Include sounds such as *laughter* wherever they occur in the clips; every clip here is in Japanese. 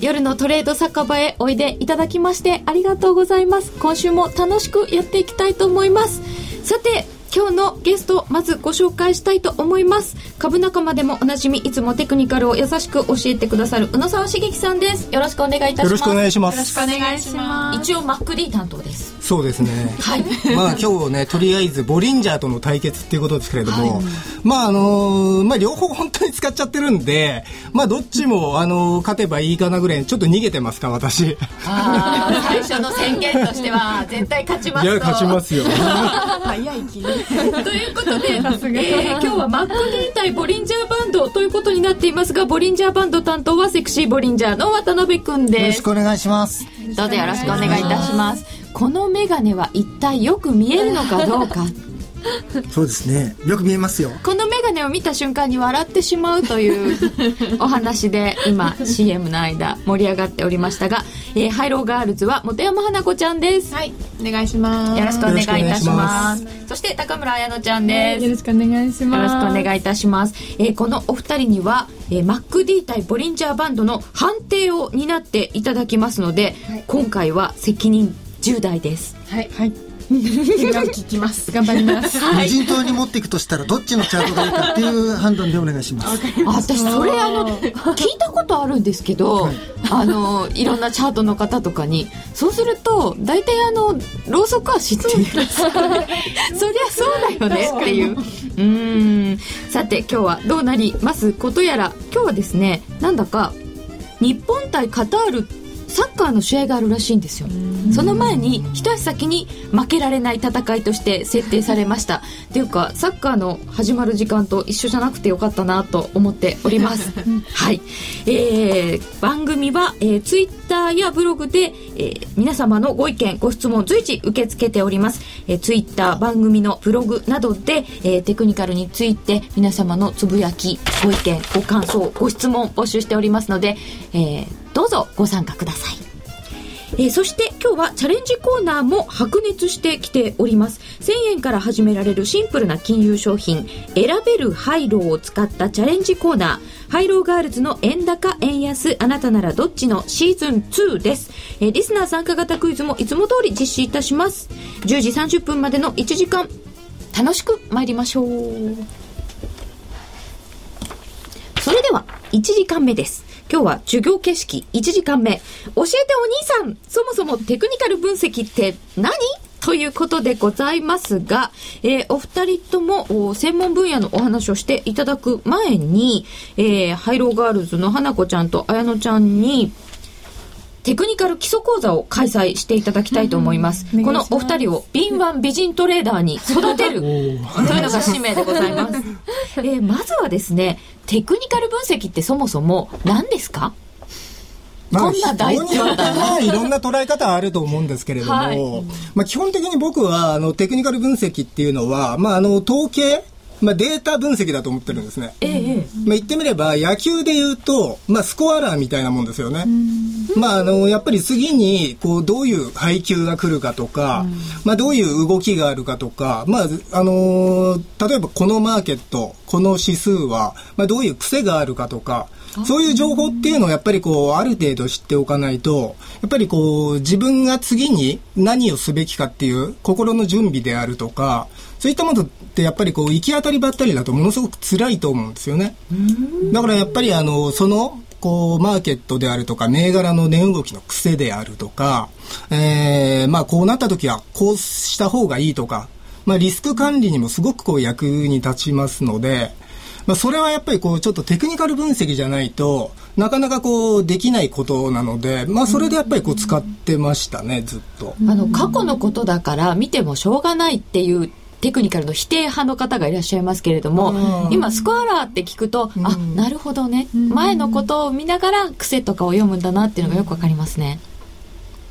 夜のトレード酒場へおいでいただきましてありがとうございます。今週も楽しくやっていきたいと思います。さて今日のゲストまずご紹介したいと思います。株仲間でもおなじみいつもテクニカルを優しく教えてくださる宇野沢茂樹さんです。よろしくお願いいたします。よろしくお願いします。よろしくお願いします。一応マック D 担当です。そうですね。はい。*laughs* まあ今日ね、とりあえずボリンジャーとの対決っていうことですけれども、はい、まああのー、まあ両方本当に使っちゃってるんで、まあどっちもあのー、勝てばいいかなぐらいちょっと逃げてますか私。ああ、最初の宣言としては絶対勝ちますいや勝ちますよ。*laughs* 早い気 *laughs* ということで、えー、今日はマック D 対ボリンジャーバンドということになっていますが、ボリンジャーバンド担当はセクシーボリンジャーの渡辺くんです。よろしくお願いします。どうぞよろしくお願いいたします。この眼鏡は一体よく見えるのかどうか *laughs* そうですね。よく見えますよ。この眼鏡を見た瞬間に笑ってしまうという *laughs* お話で今 CM の間盛り上がっておりましたが、えー、ハイローガールズは本山花子ちゃんです。はいお願いします。よろしくお願いいたします。そして高村彩乃ちゃんです、よろしくお願いします。よろしくお願いいたします、えー、このお二人には、えー、マック D 対ボリンジャーバンドの判定を担っていただきますので、はい、今回は責任重大です。はい。はい *laughs* 聞きます。頑張ります、無人島に持っていくとしたらどっちのチャートがいいかっていう判断でお願いします。私それあの聞いたことあるんですけど、はい、あのいろんなチャートの方とかに。そうすると大体あのろうそくは知っている *laughs* そりゃそうだよねっていう。うん。さて今日はどうなりますことやら今日はですねなんだか日本対カタールサッカーの試合があるらしいんですよ。その前に一足先に負けられない戦いとして設定されました。っていうかサッカーの始まる時間と一緒じゃなくてよかったなと思っております。*laughs* はい、えー、番組は、えー、ツイッターやブログで、えー、皆様のご意見ご質問随時受け付けております、えー、ツイッター番組のブログなどで、えー、テクニカルについて皆様のつぶやきご意見ご感想ご質問募集しておりますので、えーどうぞご参加ください。えー、そして今日はチャレンジコーナーも白熱してきております。1000円から始められるシンプルな金融商品、選べるハイローを使ったチャレンジコーナー、ハイローガールズの円高、円安、あなたならどっちのシーズン2です。えー、リスナー参加型クイズもいつも通り実施いたします。10時30分までの1時間、楽しく参りましょう。それでは、1時間目です。今日は授業形式1時間目。教えてお兄さんそもそもテクニカル分析って何？ということでございますが、えー、お二人とも専門分野のお話をしていただく前に、えー、ハイローガールズの花子ちゃんと綾乃ちゃんに、テクニカル基礎講座を開催していただきたいと思います。うん、このお二人を敏腕美人トレーダーに *laughs* 育てる。というのが使命でございます。えー、まずはですね、テクニカル分析ってそもそも何ですか？まあ、こんな大事まあ、いろんな捉え方あると思うんですけれども、はい、まあ、基本的に僕は、あの、テクニカル分析っていうのは、まあ、あの、統計まあ、データ分析だと思ってるんですね。ええ、まあ、言ってみれば野球で言うと、まあ、スコアラーみたいなもんですよね。まあ、あのやっぱり次にこうどういう配球が来るかとか、まあ、どういう動きがあるかとか、まああの例えばこのマーケットこの指数は、まあ、どういう癖があるかとかそういう情報っていうのをやっぱりこうある程度知っておかないとやっぱりこう自分が次に何をすべきかっていう心の準備であるとかそういったものってやっぱりこう行き当たりばったりだとものすごく辛いと思うんですよね。だからやっぱりあのそのこうマーケットであるとか銘柄の値動きの癖であるとか、えー、まあこうなった時はこうした方がいいとか、まあリスク管理にもすごくこう役に立ちますので、まあ、それはやっぱりこうちょっとテクニカル分析じゃないとなかなかこうできないことなので、まあ、それでやっぱりこう使ってましたね、ずっと。あの過去のことだから見てもしょうがないっていうテクニカルの否定派の方がいらっしゃいますけれども、今スコアラーって聞くと、あなるほどね、前のことを見ながら癖とかを読むんだなっていうのがよくわかりますね。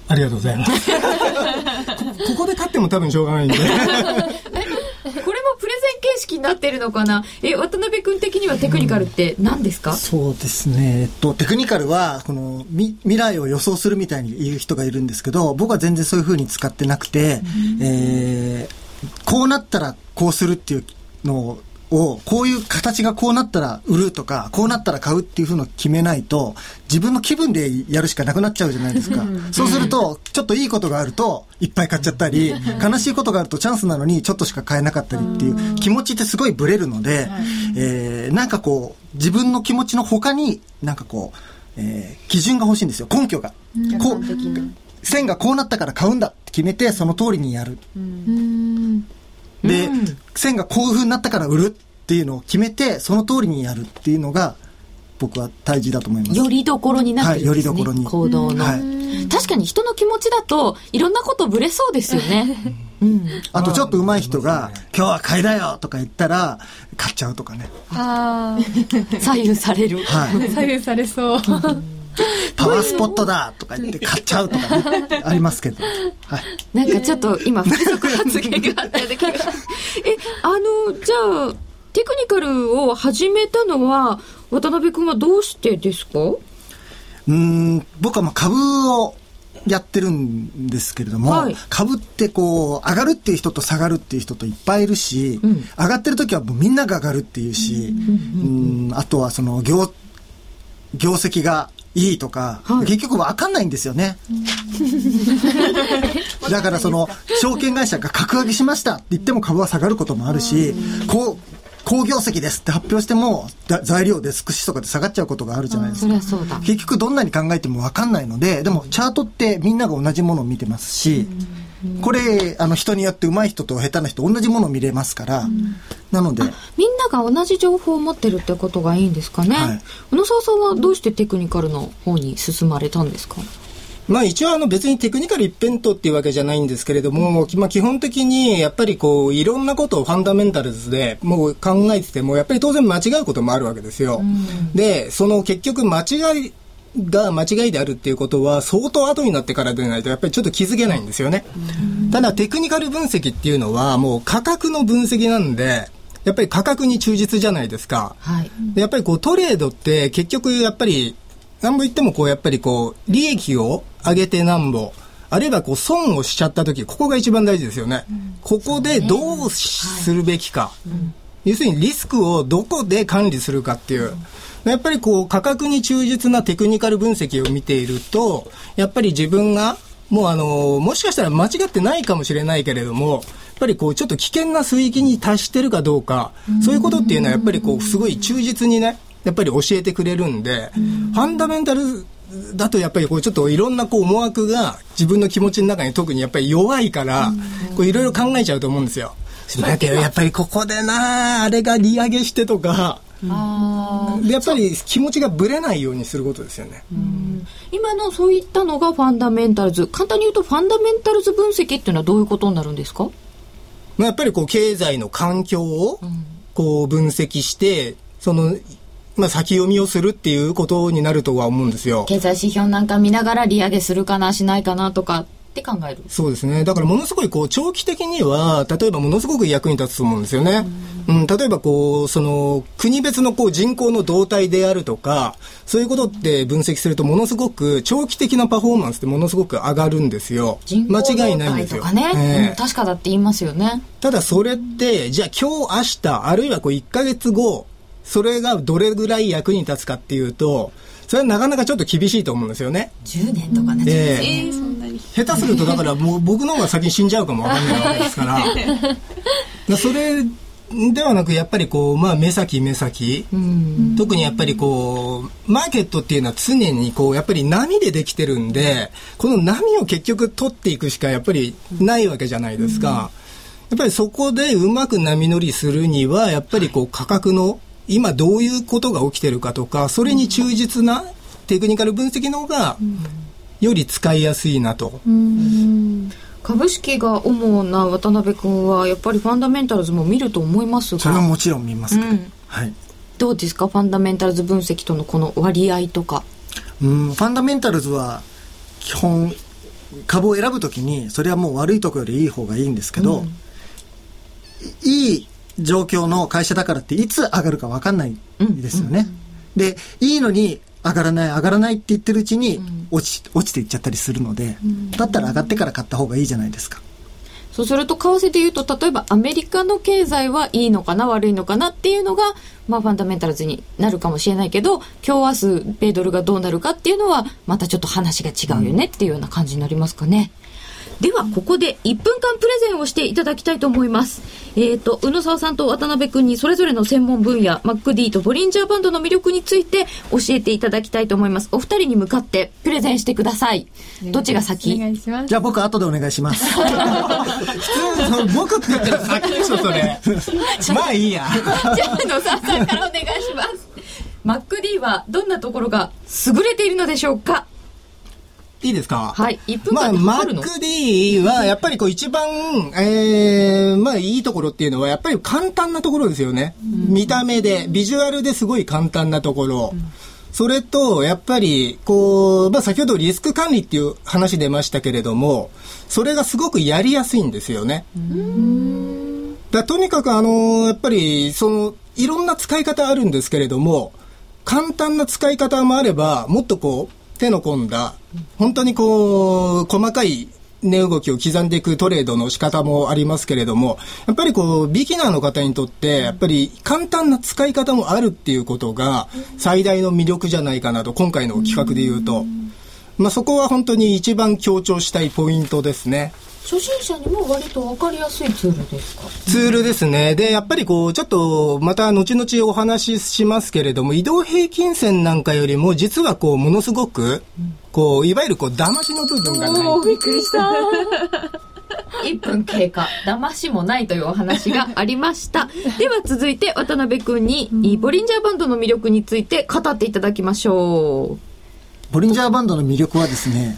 ありがとうございます。*laughs* こ。ここで勝っても多分しょうがないんで。これもプレゼン形式になってるのかな？え渡辺君的にはテクニカルって何ですか、うん、そうですね、えっと、テクニカルはこの未来を予想するみたいに言う人がいるんですけど僕は全然そういうふうに使ってなくて、うん、えーこうなったらこうするっていうのをを、こういう形がこうなったら売るとか、こうなったら買うっていうふうの決めないと、自分の気分でやるしかなくなっちゃうじゃないですか。そうすると、ちょっといいことがあると、いっぱい買っちゃったり、悲しいことがあるとチャンスなのにちょっとしか買えなかったりっていう気持ちってすごいブレるので、えー、なんかこう、自分の気持ちの他に、なんかこう、えー、基準が欲しいんですよ、根拠が。こう、線がこうなったから買うんだって決めて、その通りにやる。で、線がこういう風になったから売るっていうのを決めて、その通りにやるっていうのが、僕は大事だと思います。よりどころになってるんですね、はい、よりどころに。行動の、はい。確かに人の気持ちだと、いろんなことぶれそうですよね。うん、あとちょっと上手い人が、今日は買いだよとか言ったら、買っちゃうとかね。ああ。左右される。はい。左右されそう。パワースポットだとか言って買っちゃうとか、ね、ありますけど。はい。なんかちょっと今、不足発言があったような気が。え、あの、じゃあ、テクニカルを始めたのは、渡辺君はどうしてですか？うん僕はまあ株をやってるんですけれども、はい、株ってこう上がるっていう人と下がるっていう人といっぱいいるし、うん、上がってる時はもうみんなが上がるっていうし、うん、あとはその業業績がいいとか、はい、結局分かんないんですよね。だからその証券会社が格上げしましたって言っても株は下がることもあるし、こう好業績ですって発表しても、材料で、スクシとかで下がっちゃうことがあるじゃないですか。結局どんなに考えても分かんないので、でもチャートってみんなが同じものを見てますし、これ、あの人によって上手い人と下手な人同じものを見れますから、なので。みんなが同じ情報を持ってるってことがいいんですかね？はい、小野沢さんはどうしてテクニカルの方に進まれたんですか？まあ一応あの別にテクニカル一辺倒っていうわけじゃないんですけれども、まあ基本的にやっぱりこういろんなことをファンダメンタルズでもう考えててもやっぱり当然間違うこともあるわけですよ。で、その結局間違いが間違いであるっていうことは相当後になってからでないとやっぱりちょっと気づけないんですよね。ただテクニカル分析っていうのはもう価格の分析なんで、やっぱり価格に忠実じゃないですか。はい、やっぱりこうトレードって結局やっぱりなんぼ言ってもこうやっぱりこう利益を上げてなんぼ、あるいはこう損をしちゃった時、ここが一番大事ですよね。うん、ここでどうするべきか。はい要するにリスクをどこで管理するかっていう。やっぱりこう価格に忠実なテクニカル分析を見ていると、やっぱり自分がもうあの、もしかしたら間違ってないかもしれないけれども、やっぱりこうちょっと危険な水域に達してるかどうか、そういうことっていうのはやっぱりこうすごい忠実にね、やっぱり教えてくれるんで、ファンダメンタルだとやっぱりこうちょっといろんなこう思惑が自分の気持ちの中に特にやっぱり弱いから、こういろいろ考えちゃうと思うんですよ。だけどやっぱりここでなあれが利上げしてとか、でやっぱり気持ちがぶれないようにすることですよね。今のそういったのがファンダメンタルズ。簡単に言うとファンダメンタルズ分析っていうのはどういうことになるんですか？まあ、やっぱりこう経済の環境をこう分析して、そのまあ、先読みをするっていうことになるとは思うんですよ。経済指標なんか見ながら利上げするかな、しないかなとかって考える。そうですね。だからものすごいこう、長期的には、例えばものすごく役に立つと思うんですよね。うん、例えばこう、その、国別のこう、人口の動態であるとか、そういうことって分析すると、ものすごく長期的なパフォーマンスってものすごく上がるんですよ。間違いないんですよ。とかね、えー、うん、確かだって言いますよね。ただそれって、じゃあ今日、明日、あるいはこう、1ヶ月後、それがどれぐらい役に立つかっていうと、それはなかなかちょっと厳しいと思うんですよね。10年とかね。えー、えー、そんなに。下手すると、だからもう僕の方が先に死んじゃうかもわかんないわけですから。ら *laughs* それではなく、やっぱりこう、まあ、目先目先。特にやっぱりこう、マーケットっていうのは常にこう、やっぱり波でできてるんで、この波を結局取っていくしかやっぱりないわけじゃないですか。やっぱりそこでうまく波乗りするには、やっぱりこう、価格の今どういうことが起きてるかとか、それに忠実なテクニカル分析の方が、より使いやすいなと。株式が主な渡辺君はやっぱりファンダメンタルズも見ると思いますが。それはもちろん見ます、うん、はい、どうですか？ファンダメンタルズ分析とのこの割合とか。うん。ファンダメンタルズは基本株を選ぶときにそれはもう悪いところよりいい方がいいんですけど、うん、いい状況の会社だからっていつ上がるか分かんないですよね。うんうん、で、いいのに上がらない上がらないって言ってるうちに落ち,、落ちていっちゃったりするので、だったら上がってから買った方がいいじゃないですか。そうすると、為替で言うと、例えばアメリカの経済はいいのかな、悪いのかなっていうのが、まあ、ファンダメンタルズになるかもしれないけど、今日明日、米ドルがどうなるかっていうのは、またちょっと話が違うよねっていうような感じになりますかね。うんでは、ここで1分間プレゼンをしていただきたいと思います。えっ、ー、と、宇野沢さんと渡辺君にそれぞれの専門分野、マックディとボリンジャーバンドの魅力について教えていただきたいと思います。お二人に向かってプレゼンしてください。どっちが先？お願いします。じゃあ僕後でお願いします。普通、僕って言ったら先でしょ、それ。まあいいや。じゃあ、宇野沢さんからお願いします。マックディはどんなところが優れているのでしょうか？いいですか？はい。1分間で測るの？まあ、MacD は、やっぱりこう一番、えー、まあいいところっていうのは、やっぱり簡単なところですよね。見た目で、ビジュアルですごい簡単なところ。それと、やっぱり、こう、まあ先ほどリスク管理っていう話出ましたけれども、それがすごくやりやすいんですよね。だとにかくあの、やっぱり、その、いろんな使い方あるんですけれども、簡単な使い方もあれば、もっとこう、手の込んだ、本当にこう、細かい値動きを刻んでいくトレードの仕方もありますけれども、やっぱりこう、ビギナーの方にとって、やっぱり簡単な使い方もあるっていうことが、最大の魅力じゃないかなと、今回の企画で言うと。まあ、そこは本当に一番強調したいポイントですね。初心者にも割と分かりやすいツールですか？ツールですね。で、やっぱりこう、ちょっと、また後々お話ししますけれども、移動平均線なんかよりも、実はこう、ものすごく、こう、いわゆるこう、騙しの部分がない。おびっくりした。*laughs* 1分経過。騙しもないというお話がありました。*laughs* では続いて、渡辺君に、ボリンジャーバンドの魅力について語っていただきましょう。ボリンジャーバンドの魅力はですね、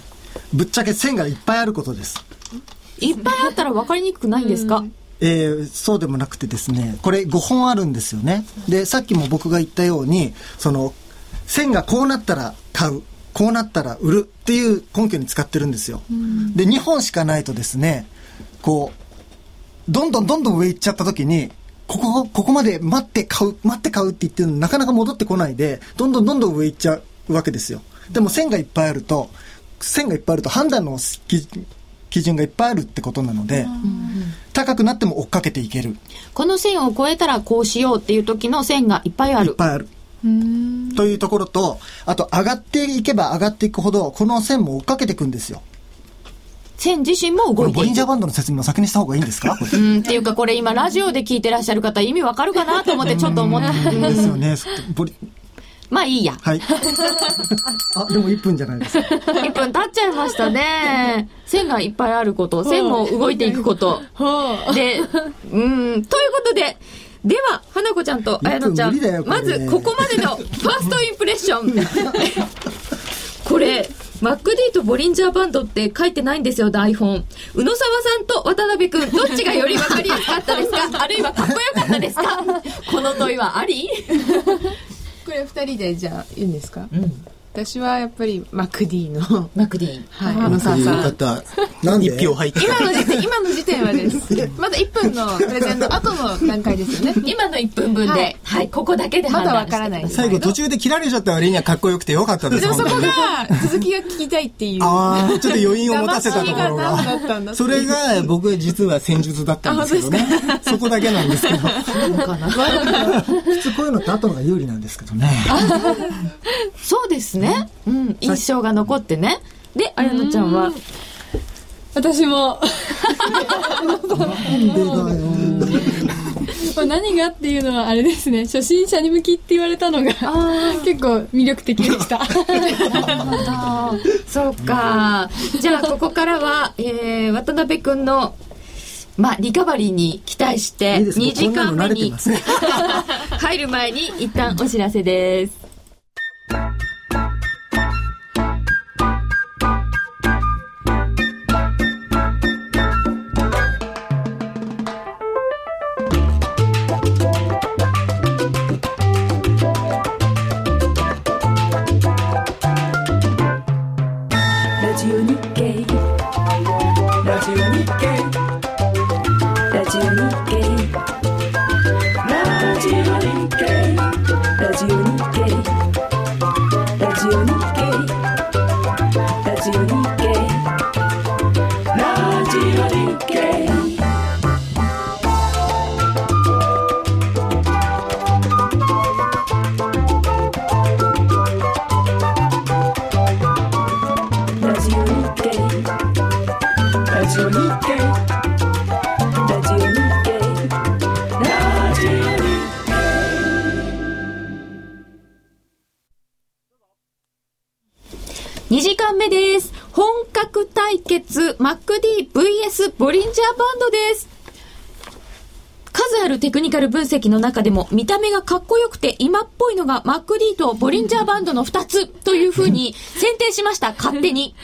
ぶっちゃけ線がいっぱいあることです。いっぱいあったら分かりにくくないんですか、うんえー、そうでもなくてですね、これ5本あるんですよね。で、さっきも僕が言ったように、その、線がこうなったら買う、こうなったら売るっていう根拠に使ってるんですよ。うん、で、2本しかないとですね、こう、どんどんどんどん上行っちゃった時に、ここ、ここまで待って買う、待って買うって言ってるのなかなか戻ってこないで、どんどんどんどん上行っちゃうわけですよ。でも線がいっぱいあると、線がいっぱいあると判断の基準がいっぱいあるってことなので、高くなっても追っかけていける。この線を越えたらこうしようっていう時の線がいっぱいある。いっぱいある。というところと、あと上がっていけば上がっていくほど、この線も追っかけていくんですよ。線自身も動いていボリンジャーバンドの説明を先にした方がいいんですか？うん、っていうかこれ今ラジオで聞いてらっしゃる方意味わかるかなと思ってちょっと思って。ですよね。まあいいや。はい。*laughs* あ、でも1分じゃないですか。1分経っちゃいましたね。線がいっぱいあること、線も動いていくこと。で、うん、ということで、では、花子ちゃんと綾乃ちゃん、まずここまでのファーストインプレッション。*laughs* これ、マックディとボリンジャーバンドって書いてないんですよ、台本。宇野沢さんと渡辺くん、どっちがより分かりやすかったですか？あるいはかっこよかったですか？この問いはあり？これ二人でじゃあいいんですか、うん。私はやっぱりマクディの。マクディはい。あのさんさんなんで？一票入って今の時点今の時点はです。*laughs* まだ1分のプレゼンの後の段階ですよね。今の1分分で、はい、はい、ここだけでまだわからない最後途中で切られちゃった割にはかっこよくてよかったですでもそこが続きが聞きたいっていう。ああちょっと余韻を持たせたところが。*laughs* それが僕実は戦術だったんですけどね。そこだけなんですけど。*laughs* 普通こういうのって後のが有利なんですけどね。そうですね、うん、印象が残ってね。で綾乃ちゃんは？私も。*laughs* 何がっていうのはあれですね。初心者に向きって言われたのが *laughs* 結構魅力的でした。*laughs* そうか。じゃあここからは、えー、渡辺君のまあ、リカバリーに期待して2時間目に入る前に一旦お知らせです。ラジオ日経 あるテクニカル分析の中でも見た目がかっこよくて今っぽいのがマック D とボリンジャーバンドの2つという風に選定しました、勝手に。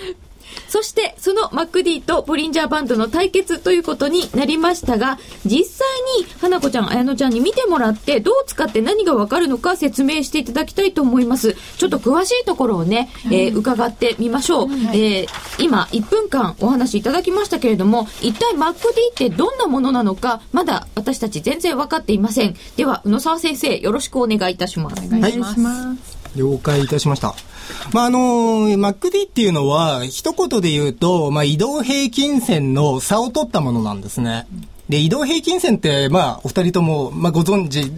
そして、そのマック D とボリンジャーバンドの対決ということになりましたが、実際に花子ちゃん、綾乃ちゃんに見てもらって、どう使って何がわかるのか説明していただきたいと思います。ちょっと詳しいところをね、えー伺ってみましょう。えー今、1分間お話しいただきましたけれども、一体マック D ってどんなものなのか、まだ私たち全然分かっていません。では、宇野沢先生、よろしくお願いいたします。はい。了解いたしました。まあ、あの、MacD っていうのは、一言で言うと、まあ、移動平均線の差を取ったものなんですね。で、移動平均線って、まあ、お二人とも、まあ、ご存知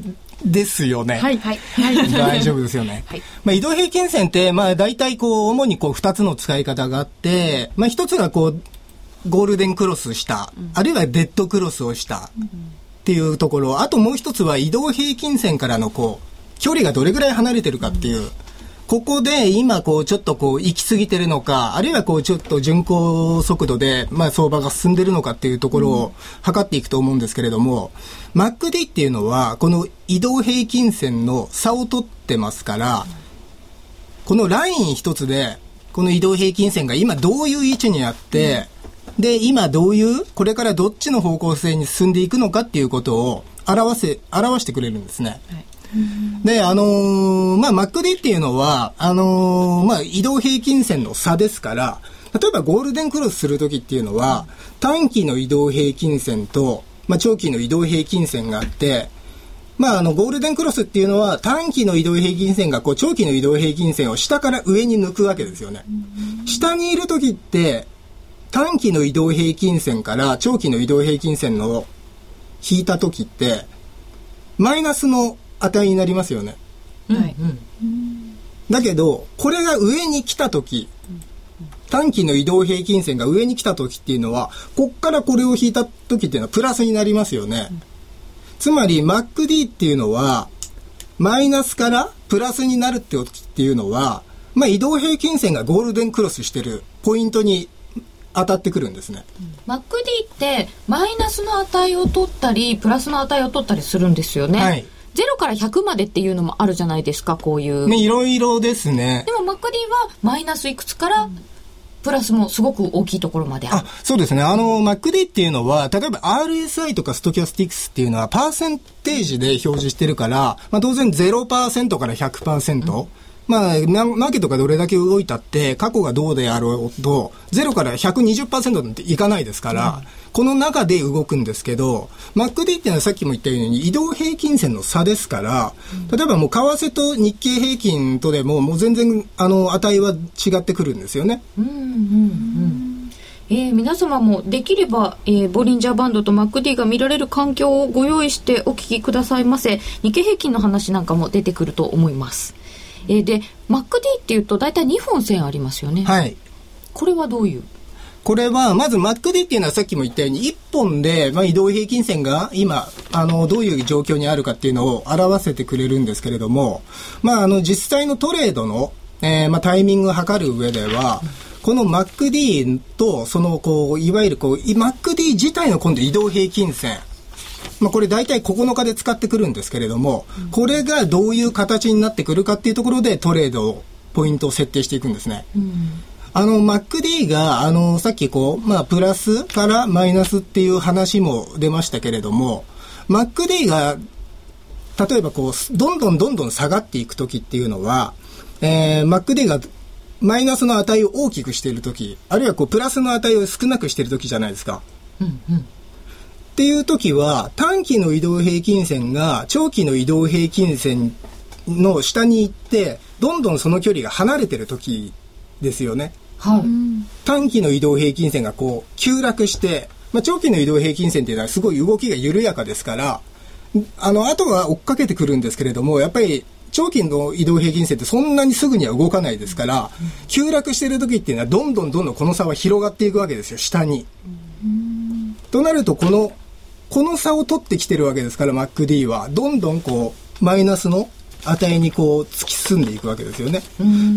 ですよね。はい。はい。大丈夫ですよね。*laughs* はいまあ、移動平均線って、まあ、大体こう、主にこう、二つの使い方があって、まあ、一つがこう、ゴールデンクロスした、あるいはデッドクロスをした、っていうところ、あともう一つは移動平均線からのこう、距離がどれぐらい離れてるかっていう、ここで今こうちょっとこう行き過ぎてるのか、あるいはこうちょっと巡航速度でまあ相場が進んでるのかっていうところを測っていくと思うんですけれども、MacD っていうのはこの移動平均線の差を取ってますから、このライン一つで、この移動平均線が今どういう位置にあって、で、今どういう、これからどっちの方向性に進んでいくのかっていうことを表せ、表してくれるんですね。で、あのーまあ、MacD っていうのは、あのーまあ、移動平均線の差ですから、例えばゴールデンクロスするときっていうのは、短期の移動平均線と、まあ、長期の移動平均線があって、まあ、あの、ゴールデンクロスっていうのは、短期の移動平均線が、こう、長期の移動平均線を下から上に抜くわけですよね。下にいるときって、短期の移動平均線から長期の移動平均線の引いたときって、マイナスの値になりますよね。はい。だけど、これが上に来たとき、短期の移動平均線が上に来たときっていうのは、こっからこれを引いたときっていうのはプラスになりますよね。つまり、MacD っていうのは、マイナスからプラスになるって時っていうのは、まあ、移動平均線がゴールデンクロスしてるポイントに当たってくるんですね。マック D ってマイナスの値を取ったりプラスの値を取ったりするんですよね、はい0から100までっていうのもあるじゃないですかこういう、ね、いろいろですねで。もマック D はマイナスいくつからプラスもすごく大きいところまであそうですね。あの、MacD っていうのは、例えば RSI とかストキャスティクスっていうのは、パーセンテージで表示してるから、まあ当然0%から100%。まあ、ママーケットがどれだけ動いたって、過去がどうであろうと、0から120%なんていかないですから、この中で動くんですけど、MacD っていうのはさっきも言ったように移動平均線の差ですから、例えばもう為替と日経平均とでも、もう全然、あの、値は違ってくるんですよね。えー皆様もできれば、えーボリンジャーバンドとマック D が見られる環境をご用意してお聞きくださいませ。日経平均の話なんかも出てくると思います、えーでマック D っていうと大体2本線ありますよね、はい。これはどういう？これは、まず MacD っていうのはさっきも言ったように、1本で、まあ、移動平均線が今、あの、どういう状況にあるかっていうのを表せてくれるんですけれども、まあ、あの、実際のトレードの、えーまあ、タイミングを測る上では、この MacD と、その、こう、いわゆるこう、い MacD 自体の今度移動平均線、まあ、これ大体9日で使ってくるんですけれども、これがどういう形になってくるかっていうところでトレードを、ポイントを設定していくんですね。あの、MacD が、あの、さっきこう、まあ、プラスからマイナスっていう話も出ましたけれども、MacD が、例えばこう、どんどんどんどん下がっていくときっていうのは、えー、MacD がマイナスの値を大きくしているとき、あるいはこう、プラスの値を少なくしているときじゃないですか。っていう時は短期の移動平均線が長期の移動平均線の下に行ってどんどんその距離が離れてる時ですよね。はい、短期の移動平均線がこう急落して、まあ、長期の移動平均線っていうのはすごい動きが緩やかですからあの後は追っかけてくるんですけれどもやっぱり長期の移動平均線ってそんなにすぐには動かないですから急落してる時っていうのはどんどんどんどんこの差は広がっていくわけですよ下に。となると、この、この差を取ってきてるわけですから、MacD は、どんどんこう、マイナスの値にこう、突き進んでいくわけですよね。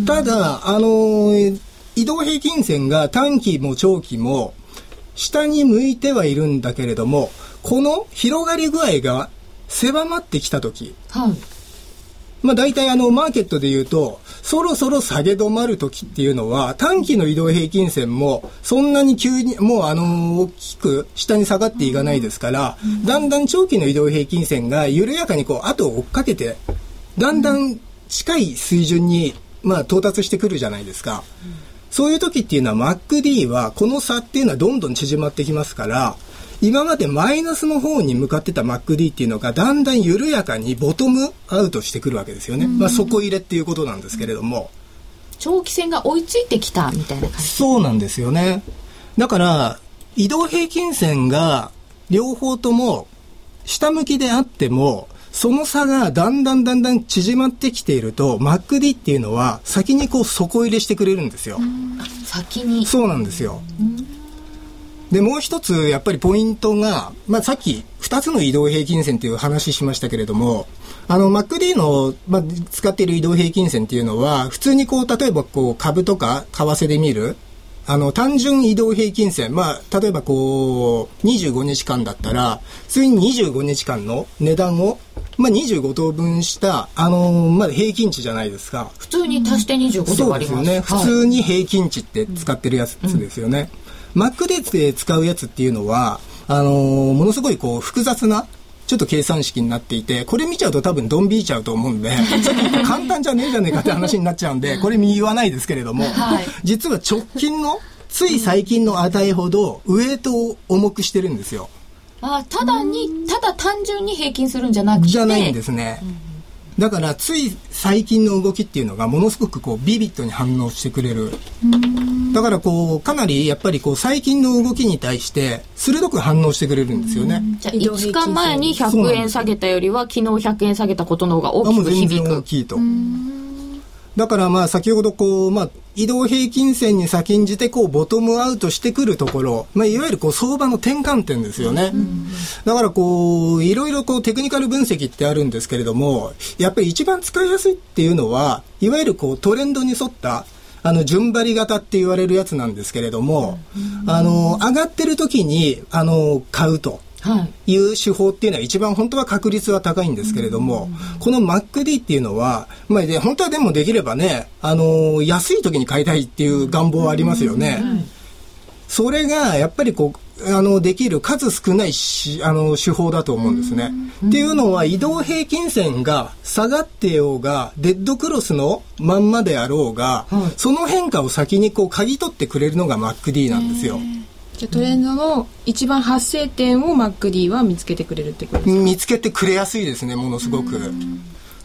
ただ、あのー移動平均線が短期も長期も下に向いてはいるんだけれども、この広がり具合が狭まってきたとき、はい。まあ大体あのマーケットで言うと、そろそろ下げ止まる時っていうのは、短期の移動平均線もそんなに急に、もうあの、大きく下に下がっていかないですから、だんだん長期の移動平均線が緩やかにこう後を追っかけて、だんだん近い水準に、まあ到達してくるじゃないですか。そういう時っていうのは MacD はこの差っていうのはどんどん縮まってきますから、今までマイナスの方に向かってた MacD っていうのがだんだん緩やかにボトムアウトしてくるわけですよね。まあ底入れっていうことなんですけれども。長期線が追いついてきたみたいな感じ。そうなんですよね。だから、移動平均線が両方とも下向きであっても、その差がだんだんだんだん縮まってきていると、MacD っていうのは先にこう底入れしてくれるんですよ。先に。そうなんですよ。で、もう一つ、やっぱりポイントが、まあ、さっき、二つの移動平均線っていう話しましたけれども、あの、MacD の、まあ、使っている移動平均線っていうのは、普通にこう、例えばこう、株とか為替で見る、あの、単純移動平均線、まあ、例えばこう、25日間だったら、普通に25日間の値段を、まあ、25等分した、あの、まあ、平均値じゃないですか。普通に足して25でそう割ります。ですよね。普通に平均値って使ってるやつですよね。Mac で使うやつっていうのは、あのーものすごいこう複雑な、ちょっと計算式になっていて、これ見ちゃうと多分ドン引いちゃうと思うんで、*laughs* ちょっと簡単じゃねえじゃねえかって話になっちゃうんで、これ言わないですけれども、はい実は直近の、つい最近の値ほどウエイトを重くしてるんですよ。あただに、ただ単純に平均するんじゃなくて。じゃないんですね。だからつい最近の動きっていうのがものすごくこうビビッドに反応してくれる。だからこうかなりやっぱりこう最近の動きに対して鋭く反応してくれるんですよね。じゃあ5日前に100円下げたよりは昨日100円下げたことの方があ大きくもう全響く。然大きいと。だからまあ先ほどこう、まあ移動平均線に先んじてこうボトムアウトしてくるところ、まあいわゆるこう相場の転換点ですよね。だからこう、いろいろこうテクニカル分析ってあるんですけれども、やっぱり一番使いやすいっていうのは、いわゆるこうトレンドに沿ったあの、順張り型って言われるやつなんですけれども、あの、上がってる時に、あの、買うと。はい。いう手法っていうのは一番本当は確率は高いんですけれども、この MacD っていうのは、まあで、本当はでもできればね、あのー安い時に買いたいっていう願望はありますよね。それが、やっぱりこう、あの、できる数少ないし、あの、手法だと思うんですね。っていうのは、移動平均線が下がってようが、デッドクロスのまんまであろうが、その変化を先にこう、嗅ぎ取ってくれるのが MacD なんですよ。じゃあトレンドの一番発生点を MacD は見つけてくれるってことですか？見つけてくれやすいですね、ものすごく。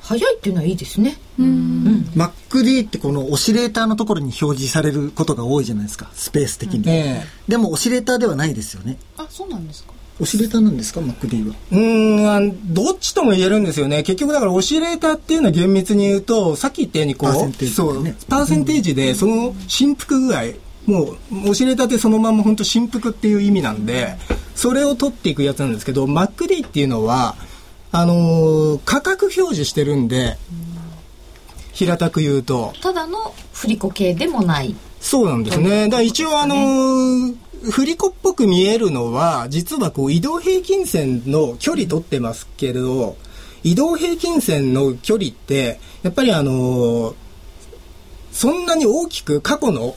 早いっていうのはいいですね。MacD ってこのオシレーターのところに表示されることが多いじゃないですかスペース的に、ええ。でもオシレーターではないですよね。あそうなんですか。オシレーターなんですか MacD は？うーんどっちとも言えるんですよね。結局だからオシレーターっていうのは厳密に言うと、さっき言ったようにこう、パーセンテージそう、ねパーセンテージでその振幅具合、もう、オシレーターってそのまま本当振幅っていう意味なんで、それを取っていくやつなんですけど、MacD っていうのは、あのー価格表示してるんで、平たく言うと、ただの振り子系でもない。そうなんですね。だから一応あのー振り子っぽく見えるのは、実はこう移動平均線の距離取ってますけど、移動平均線の距離って、やっぱりあのーそんなに大きく過去の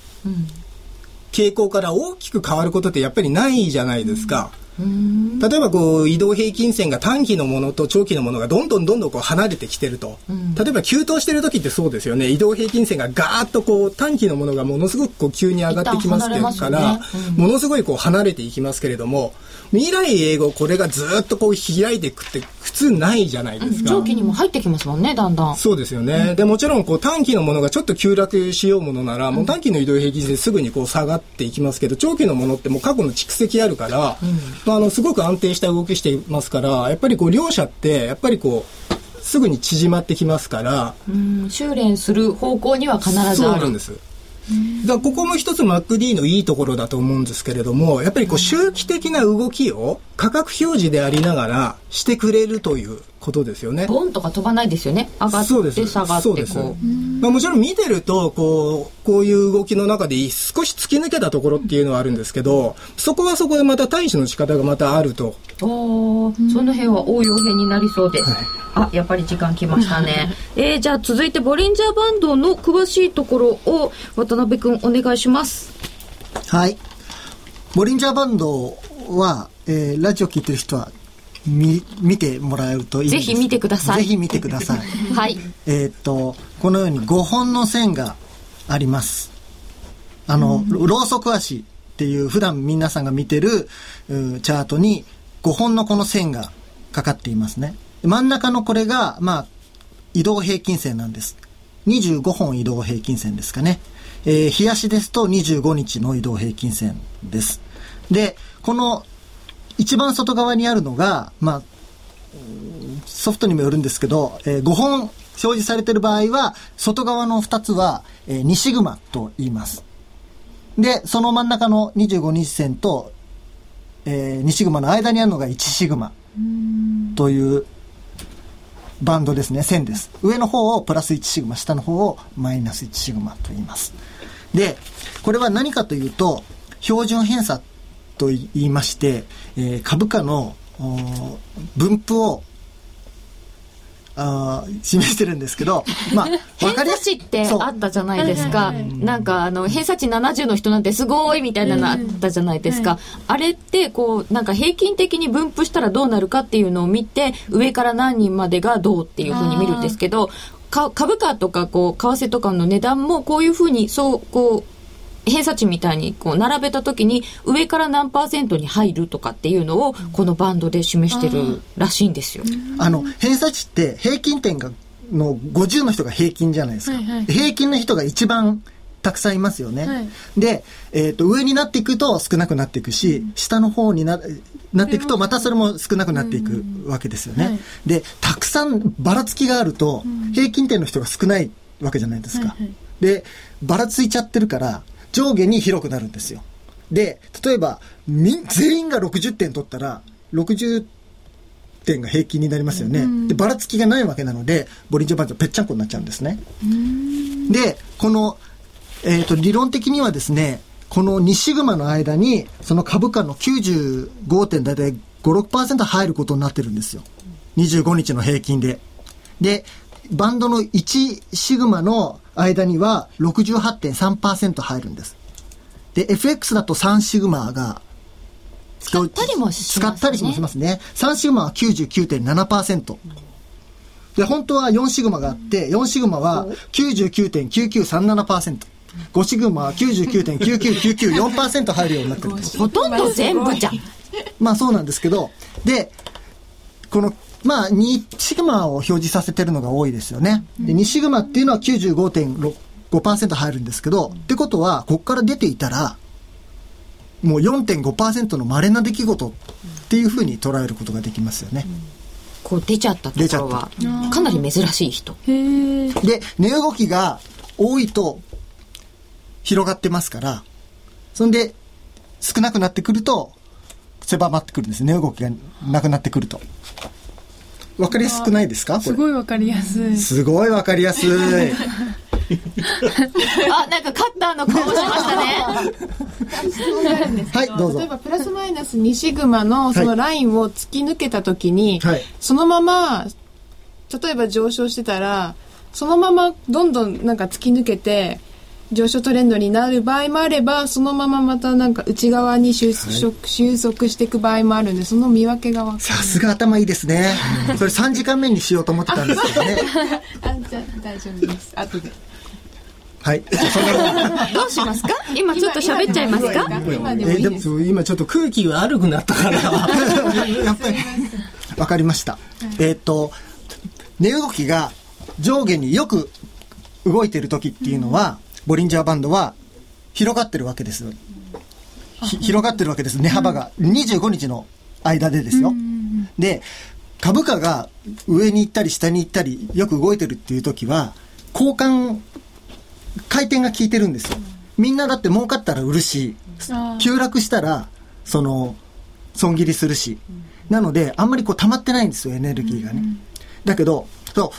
傾向から大きく変わることってやっぱりないじゃないですか。例えばこう移動平均線が短期のものと長期のものがどんどんどんどんこう離れてきてると、例えば急騰してる時ってそうですよね。移動平均線がガーッとこう短期のものがものすごくこう急に上がってきますから、よね。ものすごいこう離れていきますけれども未来英語これがずっとこう開いていくって普通ないじゃないですか。長期にも入ってきますもんね、だんだん。そうですよね。で、もちろん、こう、短期のものがちょっと急落しようものなら、もう短期の移動平均線すぐにこう下がっていきますけど、長期のものってもう過去の蓄積あるから、まあ、あの、すごく安定した動きしていますから、やっぱりこう、両者って、やっぱりこう、すぐに縮まってきますから、うん修練する方向には必ずあるそうなんで。す。だここも一つ MacD のいいところだと思うんですけれども、やっぱりこう周期的な動きを価格表示でありながらしてくれるということですよね。ボンとか飛ばないですよね。上がそうです。って下がってそうです。こう。まあ、もちろん見てるとこうこういう動きの中で少し突き抜けたところっていうのはあるんですけどそこはそこでまた対処の仕方がまたあると。おーその辺は応用編になりそうです、あやっぱり時間来ましたね。*laughs* えー、じゃあ続いてボリンジャーバンドの詳しいところを渡辺君お願いします。はい。ボリンジャーバンドは、えーラジオ聞いてる人は見見てもらえるといいんですぜひ見てくださいぜひ見てください。*laughs* はいえーっと、このように5本の線があります。あの、ローソク足っていう普段皆さんが見てるうチャートに5本のこの線がかかっていますね。真ん中のこれが、まあ、移動平均線なんです。25本移動平均線ですかね。えー、日足ですと25日の移動平均線です。で、この一番外側にあるのが、まあ、ソフトにもよるんですけど、えー5本表示されてる場合は、外側の2つは、えー2シグマと言います。で、その真ん中の25日線と、えー2シグマの間にあるのが1シグマというバンドですね、線です。上の方をプラス1シグマ、下の方をマイナス1シグマと言います。で、これは何かというと、標準偏差と言いまして、えー株価の分布をあー示してるんですけど、*laughs* まあ、わ偏。差値ってあったじゃないですか。なんかあの、偏差値70の人なんてすごいみたいなのあったじゃないですか。あれって、こう、なんか平均的に分布したらどうなるかっていうのを見て、上から何人までがどうっていうふうに見るんですけど、か株価とかこう、為替とかの値段もこういうふうに、そう、こう、偏差値みたいにこう並べた時に上から何パーセントに入るとかっていうのをこのバンドで示してるらしいんですよ。あの、偏差値って平均点が、の50の人が平均じゃないですか。はいはい平均の人が一番たくさんいますよね。はいで、えっ、と、上になっていくと少なくなっていくし、下の方にな、なっていくとまたそれも少なくなっていくわけですよね。はいで、たくさんばらつきがあると、平均点の人が少ないわけじゃないですか。はいはいで、ばらついちゃってるから、上下に広くなるんですよ。で、例えば、み、全員が60点取ったら、60点が平均になりますよね。で、ばらつきがないわけなので、ボリンジャーバンドぺっちゃんこになっちゃうんですね。で、この、えっ、と、理論的にはですね、この2シグマの間に、その株価の95点だいたい5、6%入ることになってるんですよ。25日の平均で。で、バンドの1シグマの間には68.3%入るんです。で、FX だと3シグマが使ったりもしますね使ったりもしますね。3シグマは99.7%。で、本当は4シグマがあって、4シグマは99.9937%。5シグマは99.99994%入るようになってるんです。ほとんど全部じゃん。まあそうなんですけど、で、この、まあ2シグマを表示させてるのが多いですよね。で、2シグマっていうのは95.5%入るんですけど、ってことは、ここから出ていたら、もう4.5%の稀な出来事っていうふうに捉えることができますよね。こう出ちゃったところはかなり珍しい人。で、値動きが多いと広がってますから、そんで少なくなってくると狭まってくるんです。値動きがなくなってくると。わかりやすくないですか？すごいわかりやすい。すごいわかりやすい。*laughs* あ、なんかカッターの顔しましたね。はい、どうぞ例え。ばプラスマイナス2シグマのそのラインを突き抜けた時に、はいそのまま例えば上昇してたらそのままどんどんなんか突き抜けて上昇トレンドになる場合もあればそのまままたなんか内側に収束,、収束していく場合もあるんでその見分けが分かさすが頭いいですね。それ3時間目にしようと思ってたんですけどね。るあじゃあ大丈夫です後ではい。どうしますか？今ちょっと喋っちゃいますか？今でもいいですそう今ちょっと空気が悪くなったからやっぱり。わかりました。えーっと、値動きが上下によく動いてる時っていうのは、ボリンジャーバンドは広がってるわけです。ひ広がってるわけです。値幅が。25日の間でですよ。で、株価が上に行ったり下に行ったり、よく動いてるっていう時は、交換、回転が効いてるんですよ。みんなだって儲かったら売るし、急落したら、その、損切りするし。なので、あんまりこう溜まってないんですよ、エネルギーがね。だけど、そ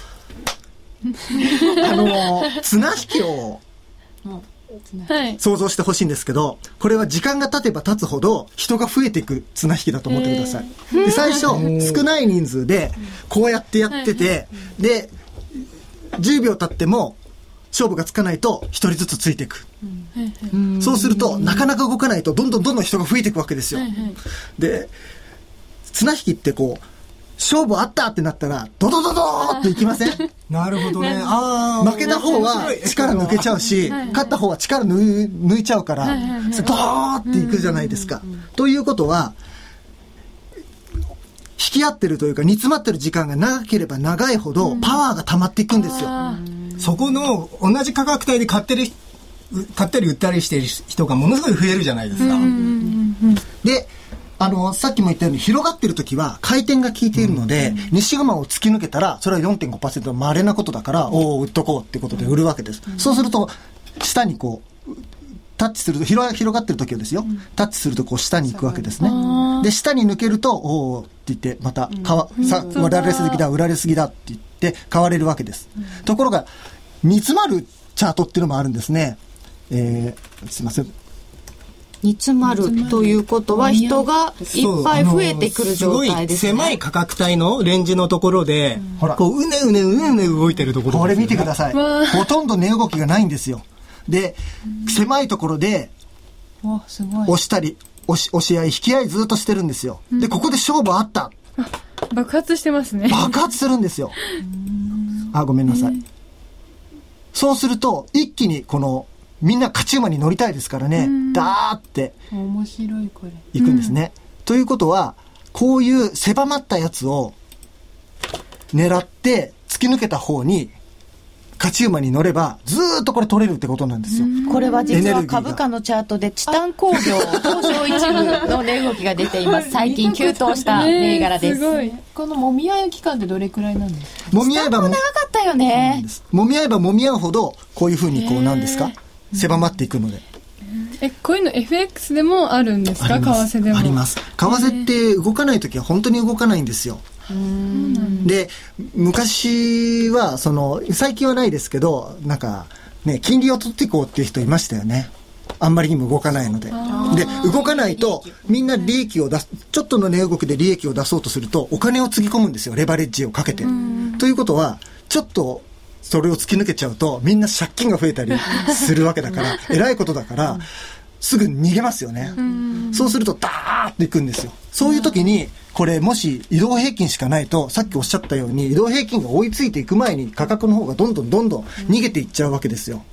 う、*laughs* あの、綱引きをはい。想像してほしいんですけど、これは時間が経てば経つほど人が増えていく綱引きだと思ってください。で最初、少ない人数でこうやってやってて、で、10秒経っても勝負がつかないと1人ずつついていく。そうすると、なかなか動かないとどんどんどんどん人が増えていくわけですよ。で、綱引きってこう、勝負あったってなったら、ドドドドーっていきません？*laughs* なるほどね。ああ。負けた方は力抜けちゃうし、勝った方は力抜い抜いちゃうから、ドーっていくじゃないですか。ということは、引き合ってるというか、煮詰まってる時間が長ければ長いほど、パワーが溜まっていくんですよ。そこの同じ価格帯で買ってる、買ったり売ったりしてる人がものすごい増えるじゃないですか。で、あの、さっきも言ったように広がってる時は回転が効いているので、西熊を突き抜けたら、それは4.5%の稀なことだから、おお、売っとこうってことで売るわけです。そうすると、下にこう、タッチすると、広広がってる時はですよ、タッチするとこう下に行くわけですね。で、下に抜けると、おおって言って、また、買わ、さ、売られすぎだ、売られすぎだって言って、買われるわけです。ところが、煮詰まるチャートっていうのもあるんですね。えー、すいません。煮詰まるということは人がいっぱい増えてくる状態ですね。すごい狭い価格帯のレンジのところで、ほらこう、うねうねうねうね動いてるところこれ見てください。ほとんど値動きがないんですよ。で、狭いところで押したり、押し、押し合い、引き合いずっとしてるんですよ。で、ここで勝負あった。爆発してますね。爆発するんですよ。あ、ごめんなさい。そうすると、一気にこの、みんな勝ち馬に乗りたいですからね、ダーって面白いこれ行くんですね。ということは、こういう狭まったやつを狙って突き抜けた方に勝ち馬に乗ればずーっとこれ取れるってことなんですよ。これは実は株価のチャートでチタン工業東証一部の値動きが出ています。*laughs* 最近急騰した銘柄です。す。このもみ合いの期間ってどれくらいなんですか？揉み合えばも長かったよね。揉み合えば揉み合うほどこういうふうにこうなんですか？狭まっていくので。え、こういうの FX でもあるんですか？為替でも？あります。為替って動かないときは本当に動かないんですよ。で、昔は、その、最近はないですけど、なんか、ね、金利を取っていこうっていう人いましたよね。あんまりにも動かないので。で、動かないと、みんな利益を出す、ちょっとの値動きで利益を出そうとすると、お金をつぎ込むんですよ。レバレッジをかけて。ということは、ちょっと、それを突き抜けちゃうと、みんな借金が増えたりするわけだから、偉いことだから、すぐ逃げますよね。そうすると、ダーっていくんですよ。そういう時に、これもし移動平均しかないと、さっきおっしゃったように、移動平均が追いついていく前に価格の方がどんどんどんどん逃げていっちゃうわけですよ。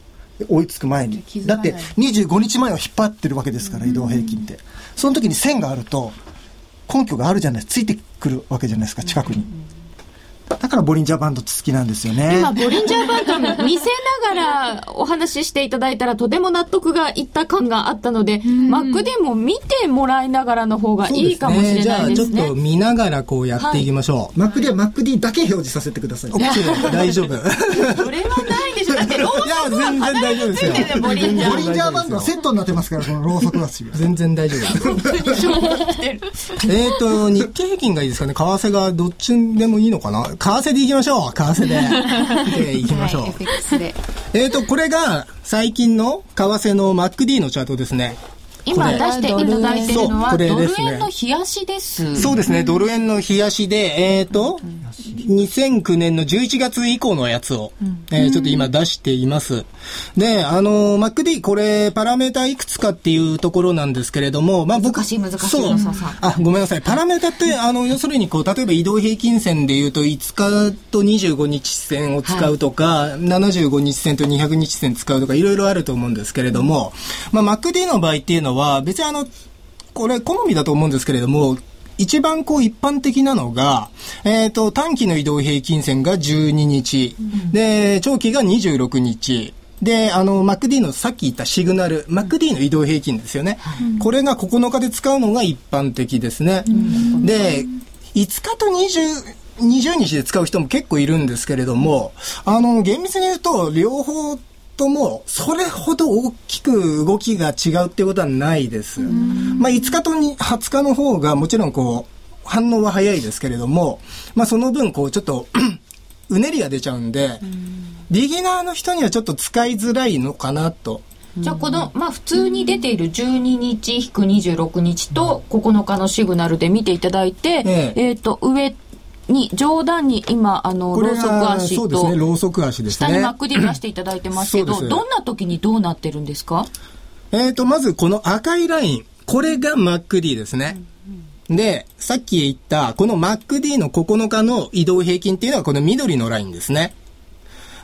追いつく前にだって25日前を引っ張ってるわけですから、移動平均って。その時に線があると、根拠があるじゃない。ついてくるわけじゃないですか、近くに。だからボリンジャーバンドって好きなんですよね。今、ボリンジャーバンド見せながらお話ししていただいたらとても納得がいった感があったので、マックでも見てもらいながらの方がいいかもしれじゃあちょっないですね。と見ながらこうやっていきましょう。マック D はマック D だけ表示させてください。OK 大丈夫。いそれはないでしょ。だってローや、全然大丈夫ですよ。ボリンジャーボリンジャーバンドはセットになってますから、このローソク足が。全然大丈夫。えっと、日経平均がいいですかね。為替がどっちでもいいのかな。為替でいきましょう。為替で。見ていきましょう。えっと、これが最近の為替の MacD のチャートですね。今出していただいてるのは、ドル円の冷やしです。そうですね、ドル円の冷やしで、えっ、と、2009年の11月以降のやつを、えーちょっと今出しています。で、あの、MacD、これ、パラメータいくつかっていうところなんですけれども、まあ僕、難しい難しいそうあ、ごめんなさい。パラメータって、あの、要するにこう、例えば移動平均線で言うと、5日と25日線を使うとか、75日線と200日線使うとか、いろいろあると思うんですけれども、まあ MacD の場合っていうのは、別にあの、これ好みだと思うんですけれども、一番こう一般的なのが、えっ、と、短期の移動平均線が12日、で、長期が26日、で、あの、MacD のさっき言ったシグナル、MacD の移動平均ですよね。これが9日で使うのが一般的ですね。で、5日と20、20日で使う人も結構いるんですけれども、あの、厳密に言うと、両方ともそれほど大きく動きが違うってことはないです。まあ、5日とに20日の方がもちろんこう、反応は早いですけれども、まあ、その分こうちょっと *clears throat* うねりが出ちゃうんで、ビギナーの人にはちょっと使いづらいのかなと。じゃあこの、まあ、普通に出ている12日引く26日と9日のシグナルで見ていただいて、えええっ、と上に上段に今あのろうそく足とそうですね、ろうそく足ですね。下に MacD 出していただいてますけど、どんな時にどうなってるんですか？えーと、まずこの赤いライン、これが MacD ですね。で、さっき言った、この MacD の9日の移動平均っていうのはこの緑のラインですね。